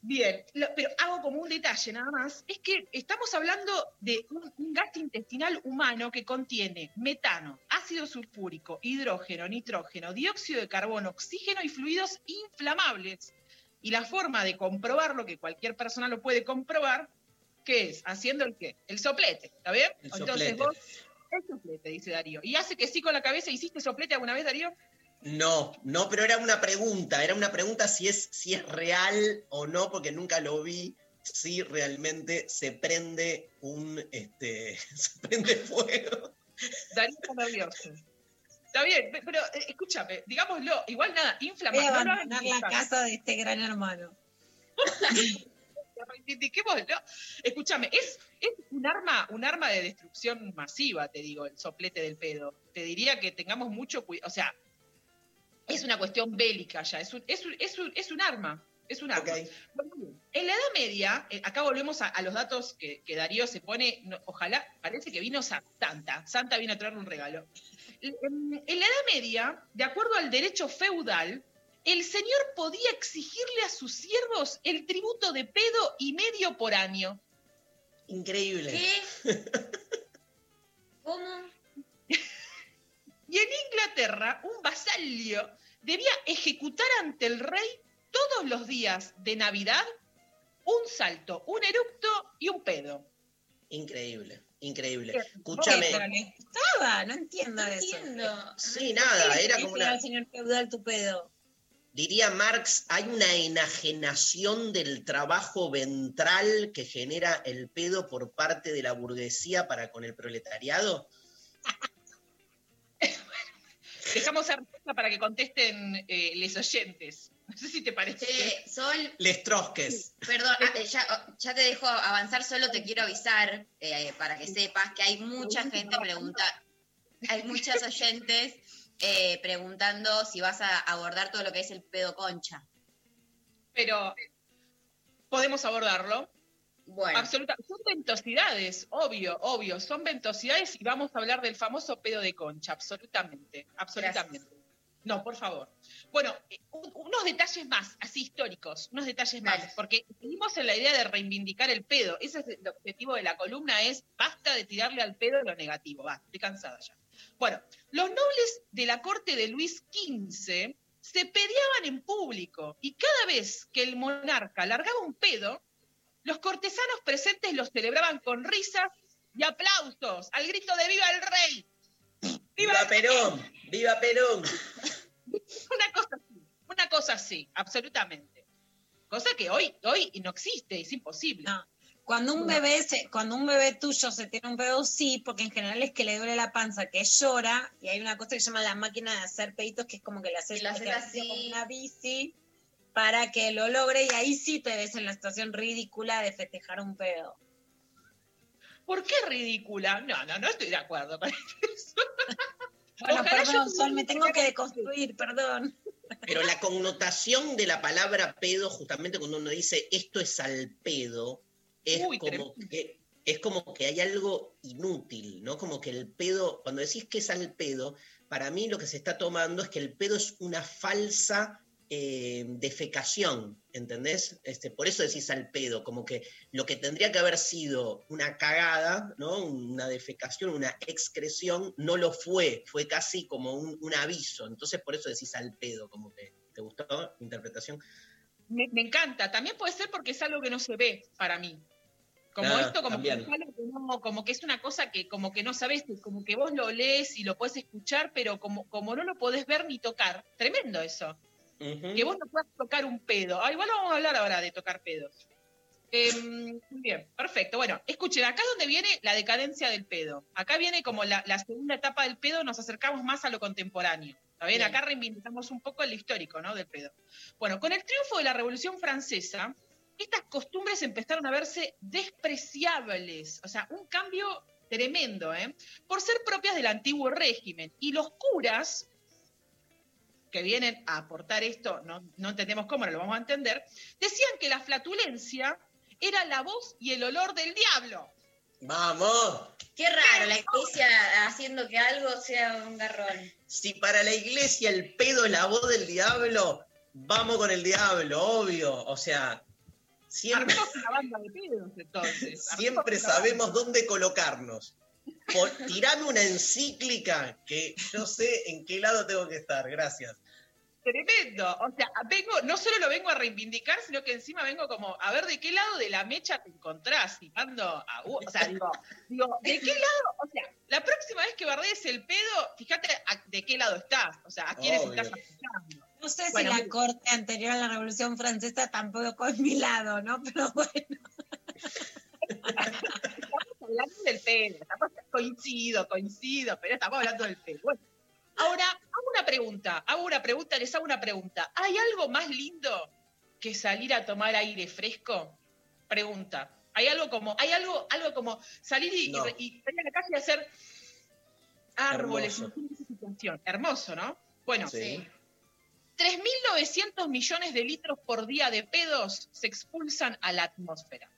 Bien, lo- pero hago como un detalle nada más, es que estamos hablando de un, un gas intestinal humano que contiene metano, ácido sulfúrico, hidrógeno, nitrógeno, dióxido de carbono, oxígeno y fluidos inflamables. Y la forma de comprobarlo, que cualquier persona lo puede comprobar, ¿qué es? Haciendo el qué? El soplete, ¿está bien? El Entonces soplete. vos, el soplete, dice Darío. Y hace que sí con la cabeza, ¿hiciste soplete alguna vez, Darío? No, no, pero era una pregunta, era una pregunta si es, si es real o no, porque nunca lo vi, si realmente se prende un, este, se prende fuego. Darío está nervioso. Está bien, pe- pero eh, escúchame, digámoslo, igual nada, Voy a inflamación. abandonar la casa de este gran hermano. Reivindiquémoslo. Escúchame, es, es un arma, un arma de destrucción masiva, te digo, el soplete del pedo. Te diría que tengamos mucho cuidado. O sea, es una cuestión bélica ya, es un, es un, es un, es un arma. Es un arma. En la Edad Media, eh, acá volvemos a, a los datos que, que Darío se pone, no, ojalá, parece que vino Sa- Santa, Santa vino a traerle un regalo. En, en la Edad Media, de acuerdo al derecho feudal, el señor podía exigirle a sus siervos el tributo de pedo y medio por año. Increíble. ¿Qué? ¿Cómo? Y en Inglaterra, un vasallo debía ejecutar ante el rey todos los días de Navidad un salto, un eructo y un pedo. Increíble, increíble. Escúchame. Gustaba, no entiendo No eso. entiendo. Sí, nada, era ¿Qué como una. señor feudal tu pedo? Diría Marx, hay una enajenación del trabajo ventral que genera el pedo por parte de la burguesía para con el proletariado. Dejamos la respuesta para que contesten eh, les oyentes. No sé si te parece. Che, Sol, Les trosques. perdón, ah, ya, ya te dejo avanzar, solo te quiero avisar eh, para que sepas que hay mucha gente pregunta, hay muchas oyentes eh, preguntando si vas a abordar todo lo que es el pedo concha. Pero podemos abordarlo. Bueno. Absoluta. Son ventosidades, obvio, obvio. Son ventosidades y vamos a hablar del famoso pedo de concha, absolutamente, absolutamente. No, por favor. Bueno, eh, un- unos detalles más, así históricos, unos detalles más, porque seguimos en la idea de reivindicar el pedo. Ese es el objetivo de la columna, es basta de tirarle al pedo lo negativo, va, estoy cansada ya. Bueno, los nobles de la corte de Luis XV se peleaban en público y cada vez que el monarca largaba un pedo, los cortesanos presentes los celebraban con risas y aplausos al grito de ¡Viva el rey! ¡Viva Perón! ¡Viva Perón! Una cosa así, una cosa así, absolutamente. Cosa que hoy, hoy no existe, es imposible. Cuando un No. bebé se, cuando un bebé tuyo se tiene un pedo, sí, porque en general es que le duele la panza, que llora, y hay una cosa que se llama la máquina de hacer peditos, que es como que le haces lo haces así. con una bici para que lo logre, y ahí sí te ves en la situación ridícula de festejar un pedo. ¿Por qué ridícula? No, no, no estoy de acuerdo con eso. Bueno, Ojalá perdón, yo Sol, me tengo que deconstruir, perdón. Pero la connotación de la palabra pedo, justamente cuando uno dice esto es al pedo, es Uy, como que es como que hay algo inútil, ¿no? Como que el pedo, cuando decís que es al pedo, para mí lo que se está tomando es que el pedo es una falsa eh, defecación, ¿entendés? Este, por eso decís al pedo, como que lo que tendría que haber sido una cagada, ¿no? Una defecación, una excreción, no lo fue, fue casi como un, un aviso, entonces por eso decís al pedo, como que, ¿te gustó mi interpretación? Me, me encanta. También puede ser porque es algo que no se ve para mí. Como Ah, esto, como que, es algo que no- como que es una cosa que como que no sabes, como que vos lo lees y lo podés escuchar, pero como, como no lo podés ver ni tocar. Tremendo eso. Que vos no puedas tocar un pedo. Ah, igual vamos a hablar ahora de tocar pedos. Em, bien, perfecto. Bueno, escuchen, acá es donde viene la decadencia del pedo. Acá viene como la, la segunda etapa del pedo, nos acercamos más a lo contemporáneo. ¿Está bien? Bien. Acá reivindicamos un poco el histórico, ¿no? Del pedo. Bueno, con el triunfo de la Revolución Francesa, estas costumbres empezaron a verse despreciables. O sea, un cambio tremendo, ¿eh? Por ser propias del antiguo régimen. Y los curas, que vienen a aportar esto, no, no entendemos cómo, no lo vamos a entender, decían que la flatulencia era la voz y el olor del diablo. ¡Vamos! Qué raro, la iglesia haciendo que algo sea un garrón. Si para la iglesia el pedo es la voz del diablo, vamos con el diablo, obvio. O sea, siempre, una banda de pedos, entonces. siempre sabemos dónde colocarnos. Por, tirame una encíclica que yo sé en qué lado tengo que estar. Gracias. Tremendo. O sea, vengo, no solo lo vengo a reivindicar, sino que encima vengo como a ver de qué lado de la mecha te encontrás. Y mando a, o sea, digo, digo, ¿de qué lado? O sea, la próxima vez que bardees el pedo, fíjate a- de qué lado estás. O sea, a quiénes Obvio. estás afectando. No sé Bueno, si la corte anterior a la Revolución Francesa tampoco es mi lado, ¿no? Pero bueno. Hablando del pedo. Estamos, coincido, coincido, pero estamos hablando del pedo. Bueno, ahora, hago una pregunta, hago una pregunta, les hago una pregunta. ¿Hay algo más lindo que salir a tomar aire fresco? Pregunta. Hay algo como, hay algo, algo como salir y, No. y- y salir a la calle y hacer árboles, Hermoso. Hermoso, ¿no? Bueno, Sí. 3.900 millones de litros por día de pedos se expulsan a la atmósfera.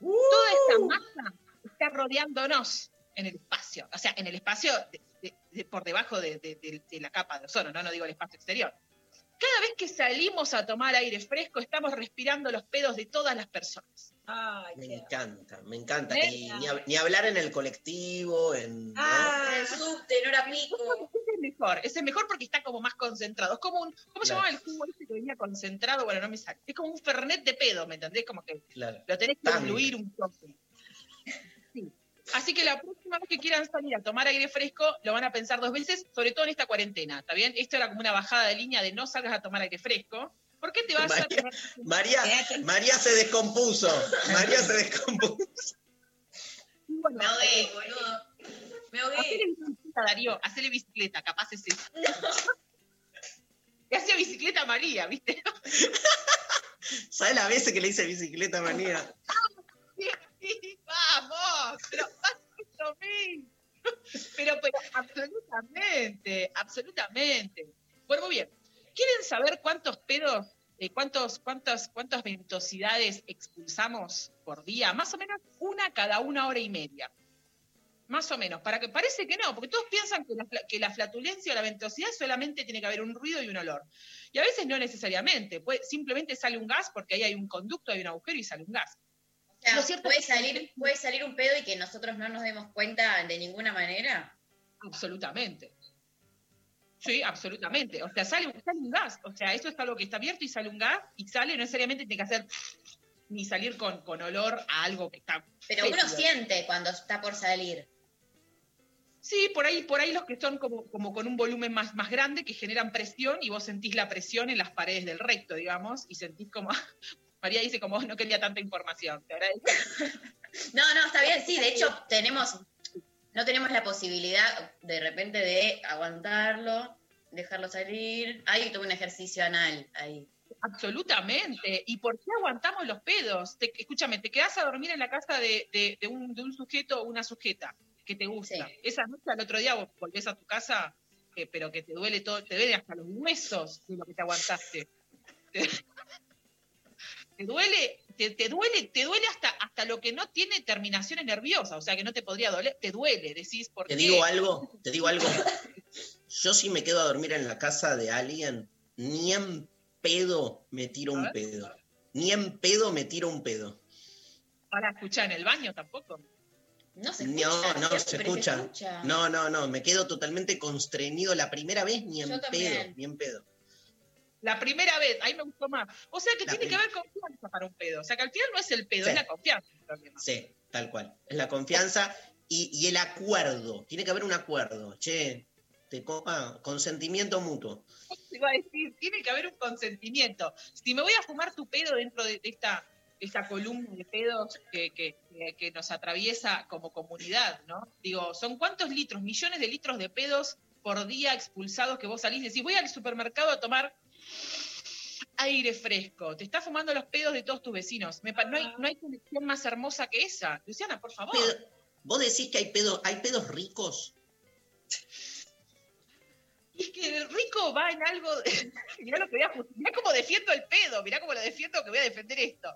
¡Uh! Toda esta masa está rodeándonos en el espacio, o sea, en el espacio de- de- de- por debajo de, de- de- de la capa de ozono, no, no digo el espacio exterior. Cada vez que salimos a tomar aire fresco, estamos respirando los pedos de todas las personas. Ay, Me qué- encanta, me encanta. Y ni, hab- ni hablar en el colectivo, en. ¿no? Ah, En el subte, en hora pico. Ese es mejor, ese es mejor porque está como más concentrado. Es como un, ¿cómo se Claro. llamaba el jugo ese que venía concentrado? Bueno, no me sale. Es como un fernet de pedo, ¿me entendés? Como que Claro. lo tenés que incluir un toque. Sí. Así que la próxima vez que quieran salir a tomar aire fresco, lo van a pensar dos veces, sobre todo en esta cuarentena, ¿está bien? Esto era como una bajada de línea de no salgas a tomar aire fresco. ¿Por qué te vas a María, tomar María, María se descompuso. María se descompuso. Bueno, Me ahogué, boludo. Me ahogué. Hacele bicicleta, Darío, hacele bicicleta, capaz es eso. Le hacía bicicleta a María, ¿viste? ¿Sabes las veces que le hice bicicleta a María? Vamos, pero pasa. Pero Pero, pero, absolutamente, absolutamente. Bueno, muy bien. ¿Quieren saber cuántos pedos, eh, cuántos, cuántas, cuántas ventosidades expulsamos por día? Más o menos una cada una hora y media. Más o menos, para que parece que no, porque todos piensan que la, fla- que la flatulencia o la ventosidad solamente tiene que haber un ruido y un olor. Y a veces no necesariamente, puede- simplemente sale un gas porque ahí hay un conducto, hay un agujero y sale un gas. Sea, Lo cierto puede es que- salir, puede salir un pedo y que nosotros no nos demos cuenta de ninguna manera. Absolutamente. Sí, absolutamente. O sea, sale, sale un gas. O sea, eso es algo que está abierto y sale un gas y sale, no necesariamente tiene que hacer ni salir con, con olor a algo que está. Pero uno siente cuando está por salir. Sí, por ahí, por ahí los que son como, como con un volumen más, más grande que generan presión y vos sentís la presión en las paredes del recto, digamos, y sentís como. María dice como no quería tanta información. Te agradezco. No, no, está bien, sí, de hecho tenemos, no tenemos la posibilidad de repente de aguantarlo, dejarlo salir. Ahí tuve un ejercicio anal ahí. Absolutamente. ¿Y por qué aguantamos los pedos? Te- escúchame, te quedás a dormir en la casa de, de- de un, de un sujeto o una sujeta que te gusta. Esa noche al otro día vos volvés a tu casa, eh, pero que te duele todo, te duele hasta los huesos de lo que te aguantaste. Te, duele, te, te duele, te duele hasta, hasta lo que no tiene terminaciones nerviosas, o sea que no te podría doler, te duele, decís por Te qué. digo algo, te digo algo. Yo si me quedo a dormir en la casa de alguien, ni en pedo me tiro un pedo. Ni en pedo me tiro un pedo. Para escuchar en el baño tampoco. No se No, no, se escucha. No, no, no, me quedo totalmente constreñido la primera vez ni en Yo pedo, también. ni en pedo. La primera vez, ahí me gustó más. O sea que La tiene que haber confianza para un pedo. O sea que al final no es el pedo, Sí. es la confianza. el problema. Sí, tal cual. Es la confianza y, y el acuerdo. Tiene que haber un acuerdo. Che, te copa, consentimiento mutuo. Te iba a decir, tiene que haber un consentimiento. Si me voy a fumar tu pedo dentro de, de esta, esta columna de pedos que, que- que- que nos atraviesa como comunidad, ¿no? Digo, ¿son cuántos litros, millones de litros de pedos por día expulsados que vos salís y decís, voy al supermercado a tomar aire fresco? Te estás fumando los pedos de todos tus vecinos. Me no, hay, no hay conexión más hermosa que esa. Luciana, por favor. Pedo- ¿Vos decís que hay pedos, hay pedos ricos? Y es que el rico va en algo. mirá lo que voy a mirá cómo defiendo el pedo, mirá cómo lo defiendo que voy a defender esto.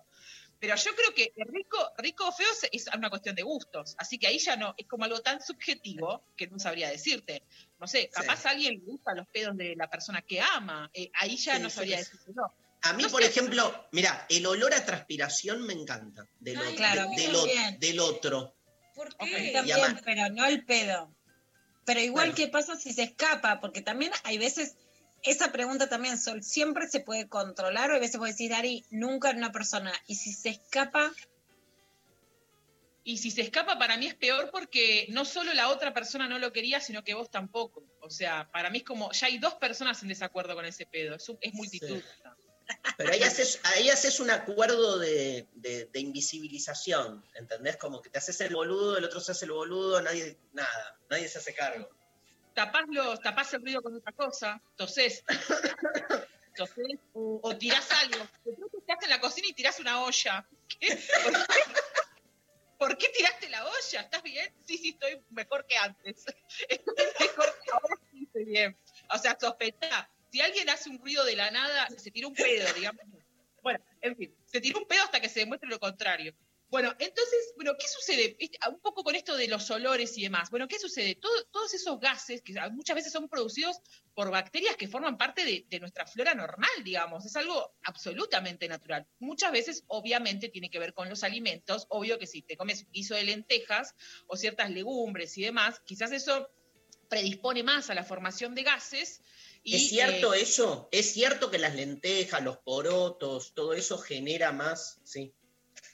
Pero yo creo que el rico, rico o feo es una cuestión de gustos. Así que ahí ya no, es como algo tan subjetivo que no sabría decirte. No sé, capaz a alguien le gustan los pedos de la persona que ama. eh, ahí ya Sí, no sabría sí. decirte no. A mí, No por sé. ejemplo, mira, el olor a transpiración me encanta. Del, Ay, o- claro, de- del o- del otro. ¿Por Y también, pero no el pedo. Pero igual, Bueno. ¿qué pasa si se escapa? Porque también hay veces, esa pregunta también, Sol, siempre se puede controlar o hay veces vos decís, Dari, nunca en una persona. Y si se escapa, Y si se escapa, para mí es peor porque no solo la otra persona no lo quería, sino que vos tampoco. O sea, para mí es como, ya hay dos personas en desacuerdo con ese pedo. Es, un- es multitud. Pero ahí haces, ahí haces un acuerdo de, de- de invisibilización, ¿entendés? Como que te haces el boludo, el otro se hace el boludo, nadie, nada, nadie se hace cargo. tapás, los, tapás el ruido con otra cosa, tosés, tosés o, o tirás algo. De pronto estás en la cocina y tirás una olla. ¿Qué? ¿Por, qué? ¿Por qué tiraste la olla? ¿Estás bien? Sí, sí, estoy mejor que antes. Estoy mejor que ahora, sí, estoy bien. O sea, sospechá. Si alguien hace un ruido de la nada, se tira un pedo, digamos. Bueno, en fin, se tiró un pedo hasta que se demuestre lo contrario. Bueno, entonces, bueno, ¿qué sucede? Este, Un poco con esto de los olores y demás. Bueno, ¿qué sucede? Todo- todos esos gases que muchas veces son producidos por bacterias que forman parte de, de nuestra flora normal, digamos. Es algo absolutamente natural. Muchas veces, obviamente, tiene que ver con los alimentos. Obvio que si te comes guiso de lentejas o ciertas legumbres y demás, quizás eso predispone más a la formación de gases. Y, ¿Es cierto eh, eso? ¿Es cierto que las lentejas, los porotos, todo eso genera más? Sí.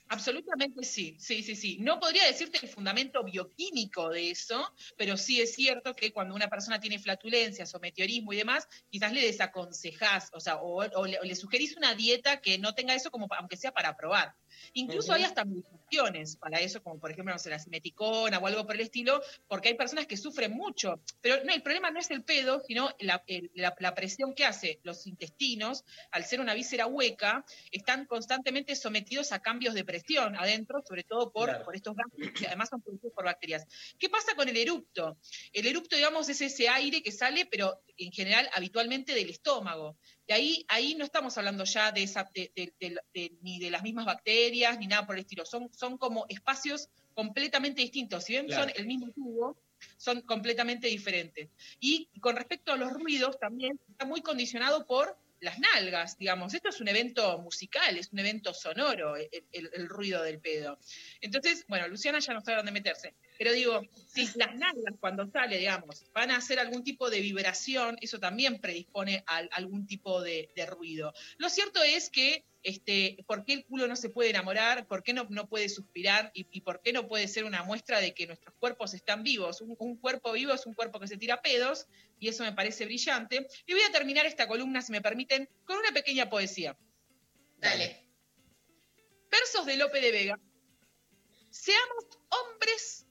Absolutamente sí, sí, sí, sí. No podría decirte el fundamento bioquímico de eso, pero sí es cierto que cuando una persona tiene flatulencias o meteorismo y demás, quizás le desaconsejás, o sea, o, le, o le sugerís una dieta que no tenga eso como aunque sea para probar. Incluso hay hasta medicaciones para eso, como por ejemplo, no sé, la simeticona o algo por el estilo, porque hay personas que sufren mucho. Pero no, el problema no es el pedo, sino la, el- la- la presión que hace los intestinos, al ser una víscera hueca, están constantemente sometidos a cambios de presión. adentro, sobre todo por, Claro. por estos gases que además son producidos por bacterias. ¿Qué pasa con el eructo? El eructo, digamos, es ese aire que sale, pero en general habitualmente del estómago. De ahí, ahí no estamos hablando ya de esa, de- de- de- de- ni de las mismas bacterias, ni nada por el estilo. Son, son como espacios completamente distintos. Si bien Claro. son el mismo tubo, son completamente diferentes. Y con respecto a los ruidos, también está muy condicionado por las nalgas, digamos. Esto es un evento musical, es un evento sonoro, el, el- el ruido del pedo. Entonces, bueno, Luciana ya no sabe dónde meterse. Pero digo, si las nalgas cuando sale, digamos, van a hacer algún tipo de vibración, eso también predispone a algún tipo de, de ruido. Lo cierto es que, este, ¿por qué el culo no se puede enamorar? ¿Por qué no, no puede suspirar? ¿Y, y por qué no puede ser una muestra de que nuestros cuerpos están vivos? Un, un cuerpo vivo es un cuerpo que se tira pedos, y eso me parece brillante. Y voy a terminar esta columna, si me permiten, con una pequeña poesía. Dale. Versos de Lope de Vega. Seamos hombres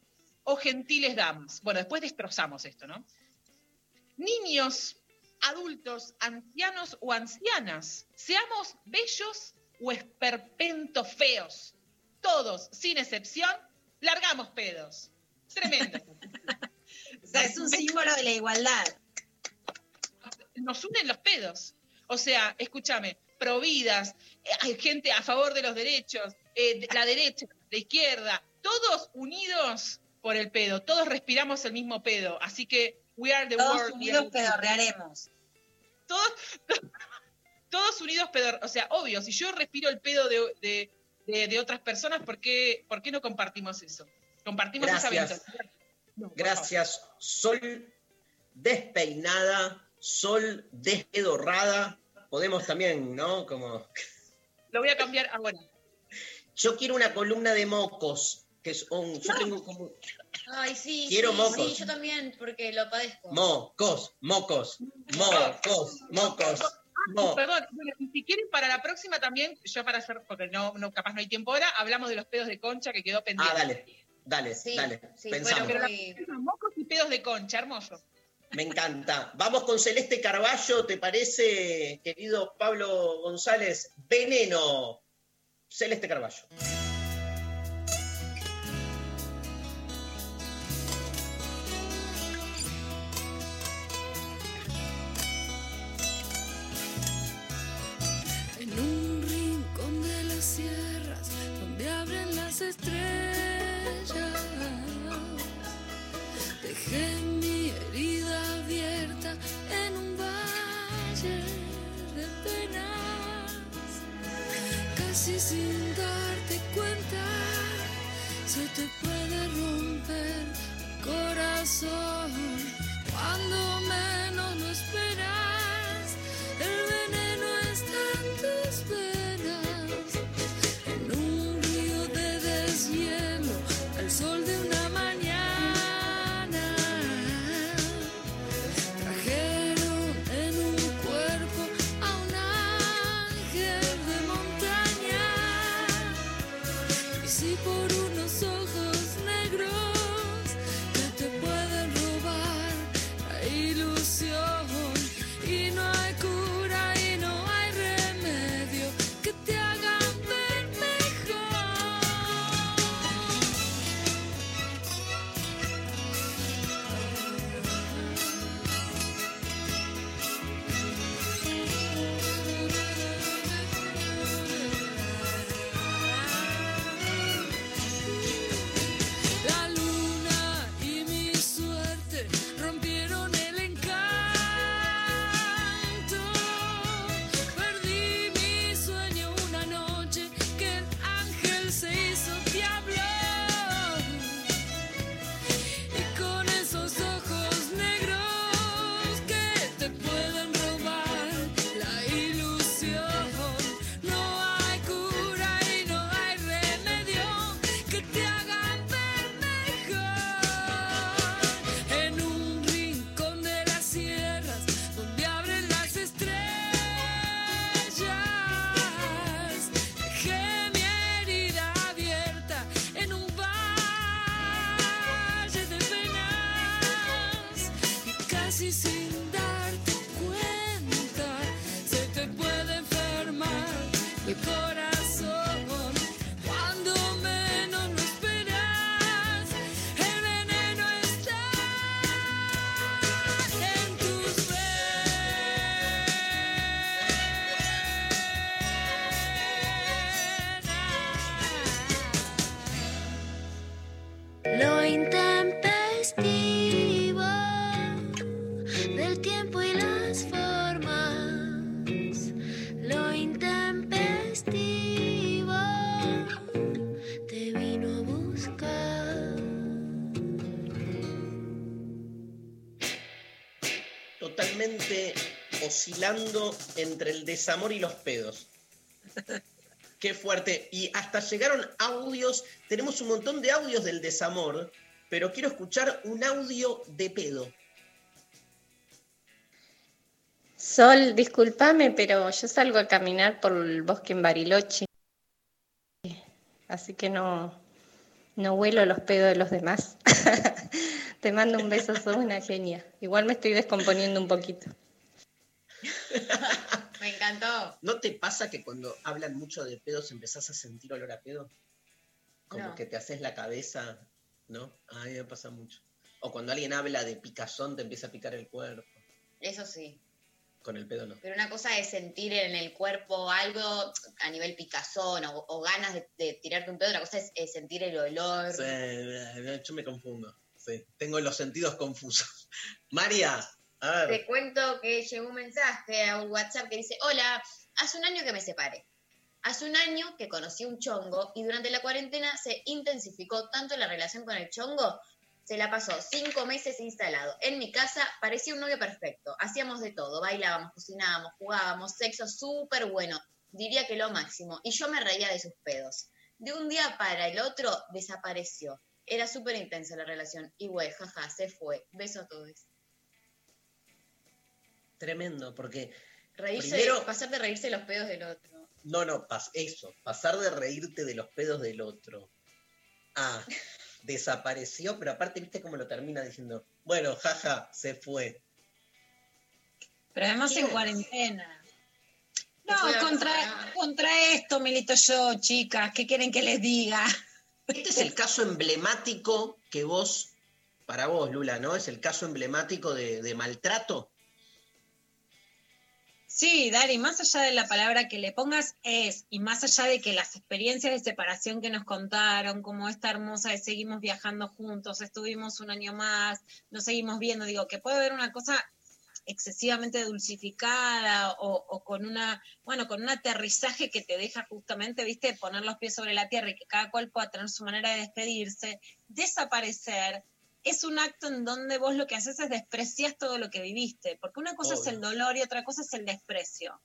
o gentiles damas. Bueno, después destrozamos esto, ¿no? Niños, adultos, ancianos o ancianas, seamos bellos o esperpentos feos. Todos, sin excepción, largamos pedos. Tremendo. O sea, es un símbolo de la igualdad. Nos unen los pedos. O sea, escúchame, providas, eh, hay gente a favor de los derechos, eh, de la derecha, la izquierda, todos unidos por el pedo, todos respiramos el mismo pedo, así que we are the Todos world. unidos pedorrearemos. Todos, todos unidos pedor, o sea, obvio, si yo respiro el pedo de, de- de- de otras personas, ¿por qué, ¿por qué no compartimos eso? Compartimos esa Gracias. ventaja. No, por Gracias, Sol despeinada, Sol despedorrada. Podemos también, ¿no? Como. Lo voy a cambiar ahora. Yo quiero una columna de mocos, que es un. Yo tengo como. Ay, sí, Quiero sí, mocos. sí, yo también, porque lo padezco. Mocos, mocos, mocos, mocos, mo- Perdón, bueno, y si quieren para la próxima también, yo para hacer, porque no, no capaz no hay tiempo ahora, hablamos de los pedos de concha que quedó pendiente. Ah, dale, dale, Sí, dale. sí, Pensamos. Pero la próxima, mocos y pedos de concha, hermoso. Me encanta. Vamos con Celeste Carballo, ¿te parece, querido Pablo González? Veneno. Celeste Carballo. De penas, casi sin darte cuenta, se te puede romper el corazón cuando menos lo esperas. Oscilando entre el desamor y los pedos. Qué fuerte. Y hasta llegaron audios, tenemos un montón de audios del desamor, pero quiero escuchar un audio de pedo. Sol, discúlpame, pero yo salgo a caminar por el bosque en Bariloche. Así que no, no huelo los pedos de los demás. Te mando un beso, sos una genia. Igual me estoy descomponiendo un poquito. Me encantó. ¿No te pasa que cuando hablan mucho de pedos empezás a sentir olor a pedo? Como No. que te haces la cabeza, ¿no? A mí me pasa mucho. O cuando alguien habla de picazón te empieza a picar el cuerpo. Eso sí. Con el pedo no. Pero una cosa es sentir en el cuerpo algo a nivel picazón o, o ganas de, de tirarte un pedo, otra cosa es, sentir el olor. Sí, yo me confundo. Sí, tengo los sentidos confusos. María. Te cuento que llegó un mensaje a un WhatsApp que dice, hola, hace un año que me separé. Hace un año que conocí un chongo y durante la cuarentena se intensificó tanto la relación con el chongo, se la pasó cinco meses instalado. En mi casa parecía un novio perfecto. Hacíamos de todo, bailábamos, cocinábamos, jugábamos, sexo súper bueno. Diría que lo máximo. Y yo me reía de sus pedos. De un día para el otro desapareció. Era súper intensa la relación. Y güey, jaja, se fue. Beso a todos. Tremendo, porque Reírse, Primero- pasar de reírse de los pedos del otro. No, no, pas- eso, pasar de reírte de los pedos del otro. Ah, desapareció, pero aparte, viste cómo lo termina diciendo, bueno, jaja, se fue. Pero además ¿Qué en es? cuarentena. No, No, contra, contra esto milito yo, chicas. ¿Qué quieren que les diga? Este es el caso emblemático que vos, para vos, Lula, ¿no? Es el caso emblemático de, de maltrato. Sí, Dari, más allá de la palabra que le pongas es, y más allá de que las experiencias de separación que nos contaron, como esta hermosa de seguimos viajando juntos, estuvimos un año más, nos seguimos viendo, digo, que puede haber una cosa excesivamente dulcificada o, o con una, bueno, con un aterrizaje que te deja justamente, viste, poner los pies sobre la tierra y que cada cual pueda tener su manera de despedirse, desaparecer, es un acto en donde vos lo que haces es desprecias todo lo que viviste, porque una cosa es el dolor y otra cosa es el desprecio.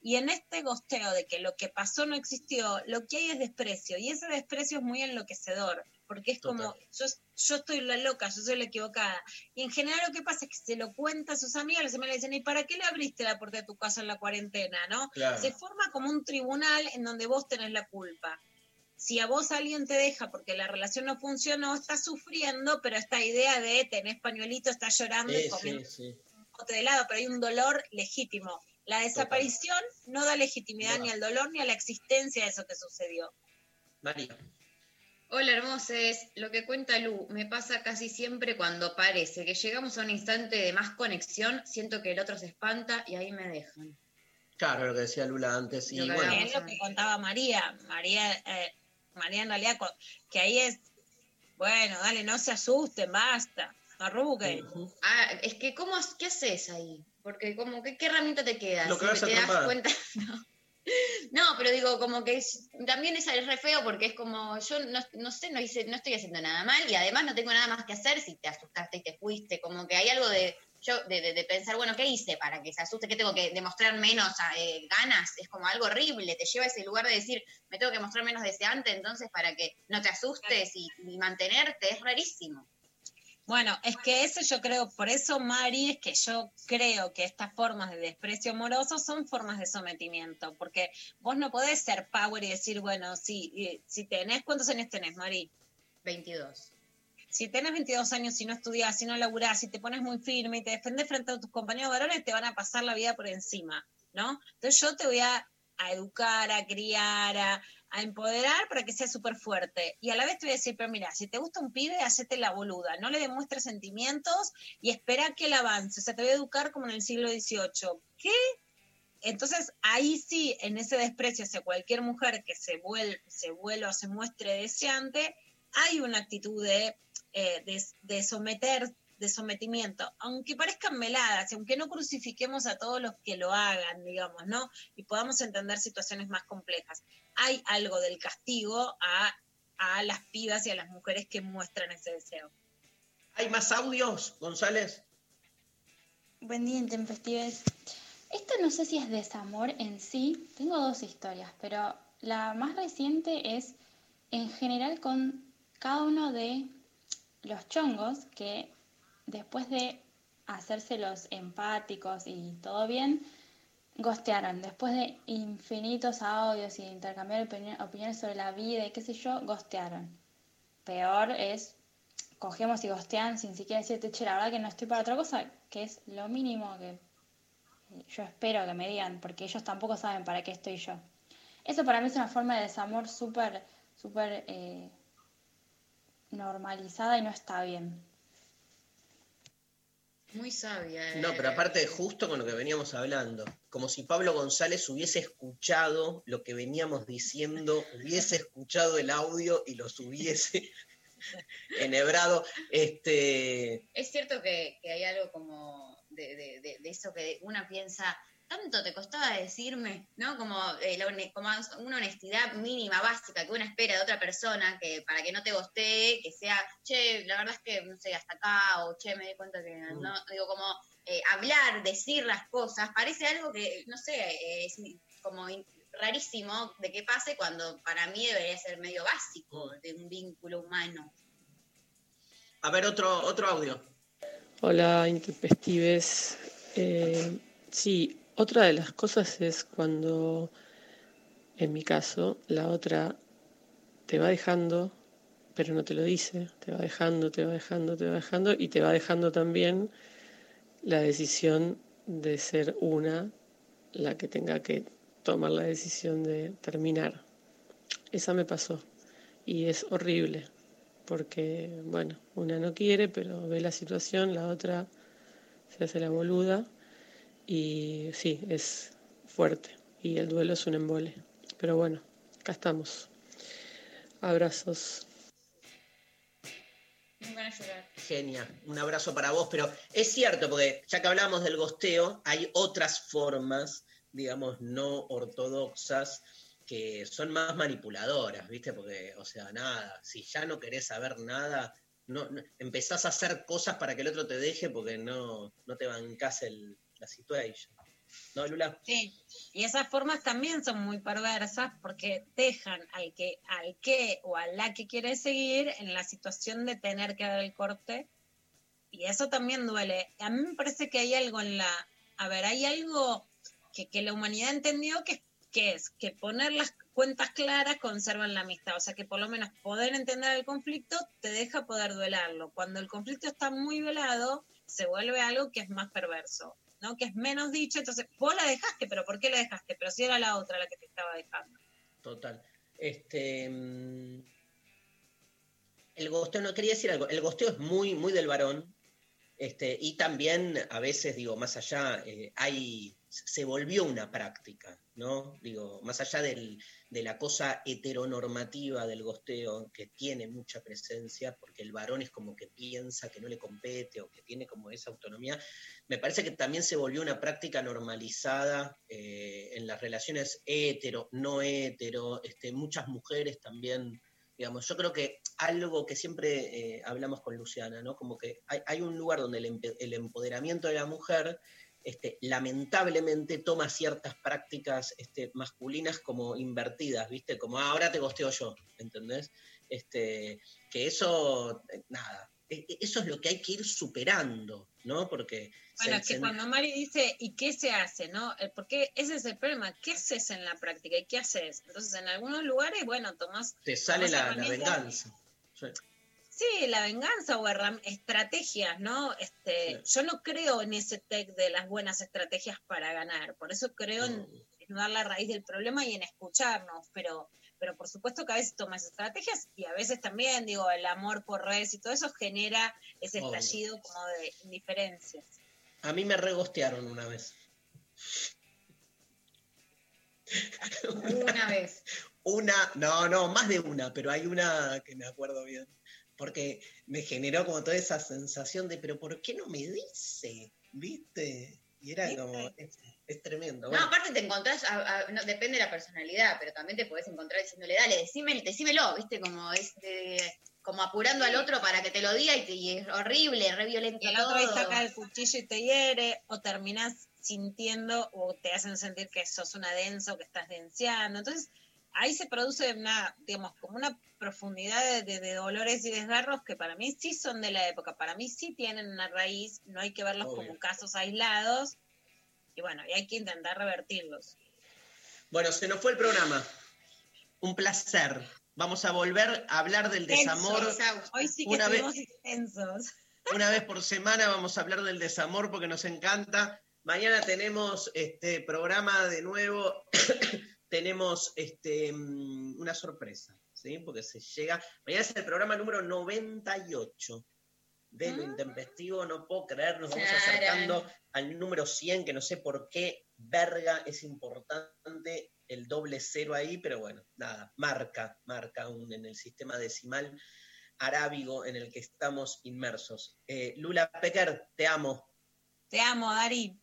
Y en este gosteo de que lo que pasó no existió, lo que hay es desprecio, y ese desprecio es muy enloquecedor, porque es como, yo, yo estoy la loca, yo soy la equivocada. Y en general lo que pasa es que se lo cuenta a sus amigas, las amigas le dicen, ¿y para qué le abriste la puerta de tu casa en la cuarentena? ¿no? Claro. Se forma como un tribunal en donde vos tenés la culpa si a vos alguien te deja porque la relación no funcionó, estás sufriendo, pero esta idea de tenés pañuelito, estás llorando y Sí, comiendo sí, sí. un bote de helado, pero hay un dolor legítimo. La desaparición no da legitimidad No. ni al dolor ni a la existencia de eso que sucedió. María. Hola hermoses, lo que cuenta Lu me pasa casi siempre cuando parece que llegamos a un instante de más conexión, siento que el otro se espanta y ahí me dejan. Claro, lo que decía Lula antes. Y bueno, es lo que contaba María. María, eh, María en realidad, que ahí es, bueno, dale, no se asusten, basta, no arruguen. Ah, es que ¿cómo, qué haces ahí? Porque como que qué herramienta te queda, Lo que si vas a te das cuenta. No. No, pero digo, como que es- también es, es re feo porque es como, yo no, no sé, no, hice, no estoy haciendo nada mal y además no tengo nada más que hacer si te asustaste y te fuiste. Como que hay algo de, yo, de, de- de pensar, bueno, ¿qué hice para que se asuste? ¿Qué tengo que demostrar menos eh, ganas? Es como algo horrible, te lleva a ese lugar de decir, me tengo que mostrar menos deseante entonces para que no te asustes y, y mantenerte, es rarísimo. Bueno, es que eso yo creo, por eso Mari, es que yo creo que estas formas de desprecio amoroso son formas de sometimiento, porque vos no podés ser power y decir, bueno, si, eh, si tenés, ¿cuántos años tenés, Mari? 22. Si tenés 22 años, si no estudiás, si no laburás, si te pones muy firme y te defendés frente a tus compañeros varones, te van a pasar la vida por encima, ¿no? Entonces yo te voy a, educar, a criar, a, empoderar para que seas súper fuerte. Y a la vez te voy a decir, pero mira, si te gusta un pibe, hacete la boluda, no le demuestres sentimientos y espera que él avance. O sea, te voy a educar como en el siglo XVIII. ¿Qué? Entonces, ahí sí, en ese desprecio hacia cualquier mujer que se, se vuelva o se muestre deseante, hay una actitud de, eh, de, de someter, de sometimiento, aunque parezcan meladas, aunque no crucifiquemos a todos los que lo hagan, digamos, ¿no? Y podamos entender situaciones más complejas. Hay algo del castigo a, a las pibas y a las mujeres que muestran ese deseo. ¿Hay más audios, González? Buen día, Intempestives. Esto no sé si es desamor en sí, tengo dos historias, pero la más reciente es en general con cada uno de los chongos que después de hacérselos empáticos y todo bien, gostearon. Después de infinitos audios y intercambiar opini- opiniones sobre la vida y qué sé yo, gostearon. Peor es, cogemos y gostean sin siquiera decirte, che, la verdad que no estoy para otra cosa, que es lo mínimo que yo espero que me digan, porque ellos tampoco saben para qué estoy yo. Eso para mí es una forma de desamor súper, súper eh, normalizada y no está bien. Muy sabia. eh. No, pero aparte, justo con lo que veníamos hablando, como si Pablo González hubiese escuchado lo que veníamos diciendo, hubiese escuchado el audio y los hubiese enhebrado. Este, Es cierto que, que hay algo como de, de- de- de eso que una piensa, tanto te costaba decirme, ¿no? Como, eh, la hone- como una honestidad mínima, básica, que uno espera de otra persona, que para que no te gostee, que sea, che, la verdad es que, no sé, hasta acá, o che, me di cuenta que no, digo, como eh, hablar, decir las cosas, parece algo que, no sé, eh, es como in- rarísimo de que pase cuando para mí debería ser medio básico de un vínculo humano. a ver, otro, otro audio. Hola, intempestives. Eh, sí, otra de las cosas es cuando, en mi caso, la otra te va dejando, pero no te lo dice, te va dejando, te va dejando, te va dejando, y te va dejando también la decisión de ser una la que tenga que tomar la decisión de terminar. Esa me pasó y es horrible porque, bueno, una no quiere, pero ve la situación, la otra se hace la boluda y sí, es fuerte y el duelo es un embole. Pero bueno, acá estamos. Abrazos. Me van a llorar. Genia, un abrazo para vos, pero es cierto, porque ya que hablamos del gosteo, hay otras formas, digamos, no ortodoxas que son más manipuladoras, ¿viste? Porque, o sea, nada, si ya no querés saber nada, no, no- empezás a hacer cosas para que el otro te deje porque no, no te bancás el, la situation. ¿No, Lula? Sí, y esas formas también son muy perversas porque dejan al que, al que o a la que quiere seguir en la situación de tener que dar el corte. Y eso también duele. A mí me parece que hay algo en la... A ver, hay algo que, que la humanidad entendió que, que es que poner las cuentas claras conservan la amistad. O sea, que por lo menos poder entender el conflicto te deja poder duelarlo. Cuando el conflicto está muy velado, se vuelve algo que es más perverso. ¿No? Que es menos dicho, entonces vos la dejaste, pero ¿por qué la dejaste? Pero si era la otra la que te estaba dejando. Total. Este, mm, el gosteo, no quería decir algo, el gosteo es muy, muy del varón, este, y también a veces, digo, más allá, eh, hay, se volvió una práctica, ¿no? Digo, más allá del- de la cosa heteronormativa del gosteo, que tiene mucha presencia, porque el varón es como que piensa que no le compete o que tiene como esa autonomía, me parece que también se volvió una práctica normalizada eh, en las relaciones hetero, no hetero, este, muchas mujeres también, digamos, yo creo que algo que siempre eh, hablamos con Luciana, ¿no? Como que hay, hay un lugar donde el, empoderamiento de la mujer este, lamentablemente toma ciertas prácticas este, masculinas como invertidas, ¿viste? Como "Ah, ahora te gosteo yo, ¿entendés? Este, que eso, eh, nada, e- e- eso es lo que hay que ir superando, ¿no? Porque se- Bueno, es que se- cuando Mari dice, ¿y qué se hace? ¿no? Eh, Porque ese es el problema, ¿qué haces en la práctica y qué haces? Entonces, en algunos lugares, bueno, tomás... te sale tomás la, la venganza. Sí. Sí, la venganza o estrategias, ¿no? Este, Yo no creo en ese tech de las buenas estrategias para ganar, por eso creo en desnudar la raíz del problema y en escucharnos, pero, pero por supuesto que a veces tomas estrategias y a veces también, digo, el amor por redes y todo eso genera ese Obvio. estallido como de indiferencias. A mí me regostearon una vez. Una vez. Una, no, no, más de una, pero hay una que me acuerdo bien. Porque me generó como toda esa sensación de, pero ¿por qué no me dice? ¿Viste? Y era como, es, es tremendo. No, Bueno, aparte te encontrás, a- a- no, depende de la personalidad, pero también te podés encontrar diciéndole, dale, decime, decímelo, ¿viste? Como es de- como apurando al otro para que te lo diga y, te- y es horrible, re violento Y el otro ahí todo. saca el cuchillo y te hiere, o terminás sintiendo o te hacen sentir que sos una densa o que estás denseando. Entonces, ahí se produce una, digamos, como una profundidad de, de- de dolores y desgarros que para mí sí son de la época, para mí sí tienen una raíz, no hay que verlos Obvio. como casos aislados, y bueno, y hay que intentar revertirlos. Bueno, se nos fue el programa. Un placer. Vamos a volver a hablar del desamor. Tensos. Hoy sí que Una vez- intensos. Una vez por semana vamos a hablar del desamor porque nos encanta. Mañana tenemos este programa de nuevo. Tenemos este, mm, una sorpresa, ¿sí? Porque se llega. Mañana es el programa número 98 de lo intempestivo. No puedo creer, nos vamos acercando al número 100, que no sé por qué, verga, es importante el doble cero ahí, pero bueno, nada, marca, marca aún en el sistema decimal arábigo en el que estamos inmersos. Eh, Lula Pecker, te amo. Te amo, Dari.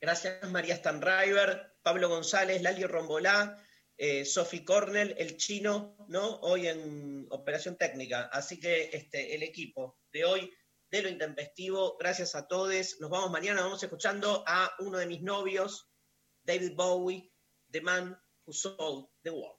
Gracias María Stanriver, Pablo González, Lali Rombolá, eh, Sophie Cornell, el chino, ¿no? Hoy en operación técnica. Así que este, el equipo de hoy de lo intempestivo, gracias a todos. Nos vamos mañana, vamos escuchando a uno de mis novios, David Bowie, The Man Who Sold the World.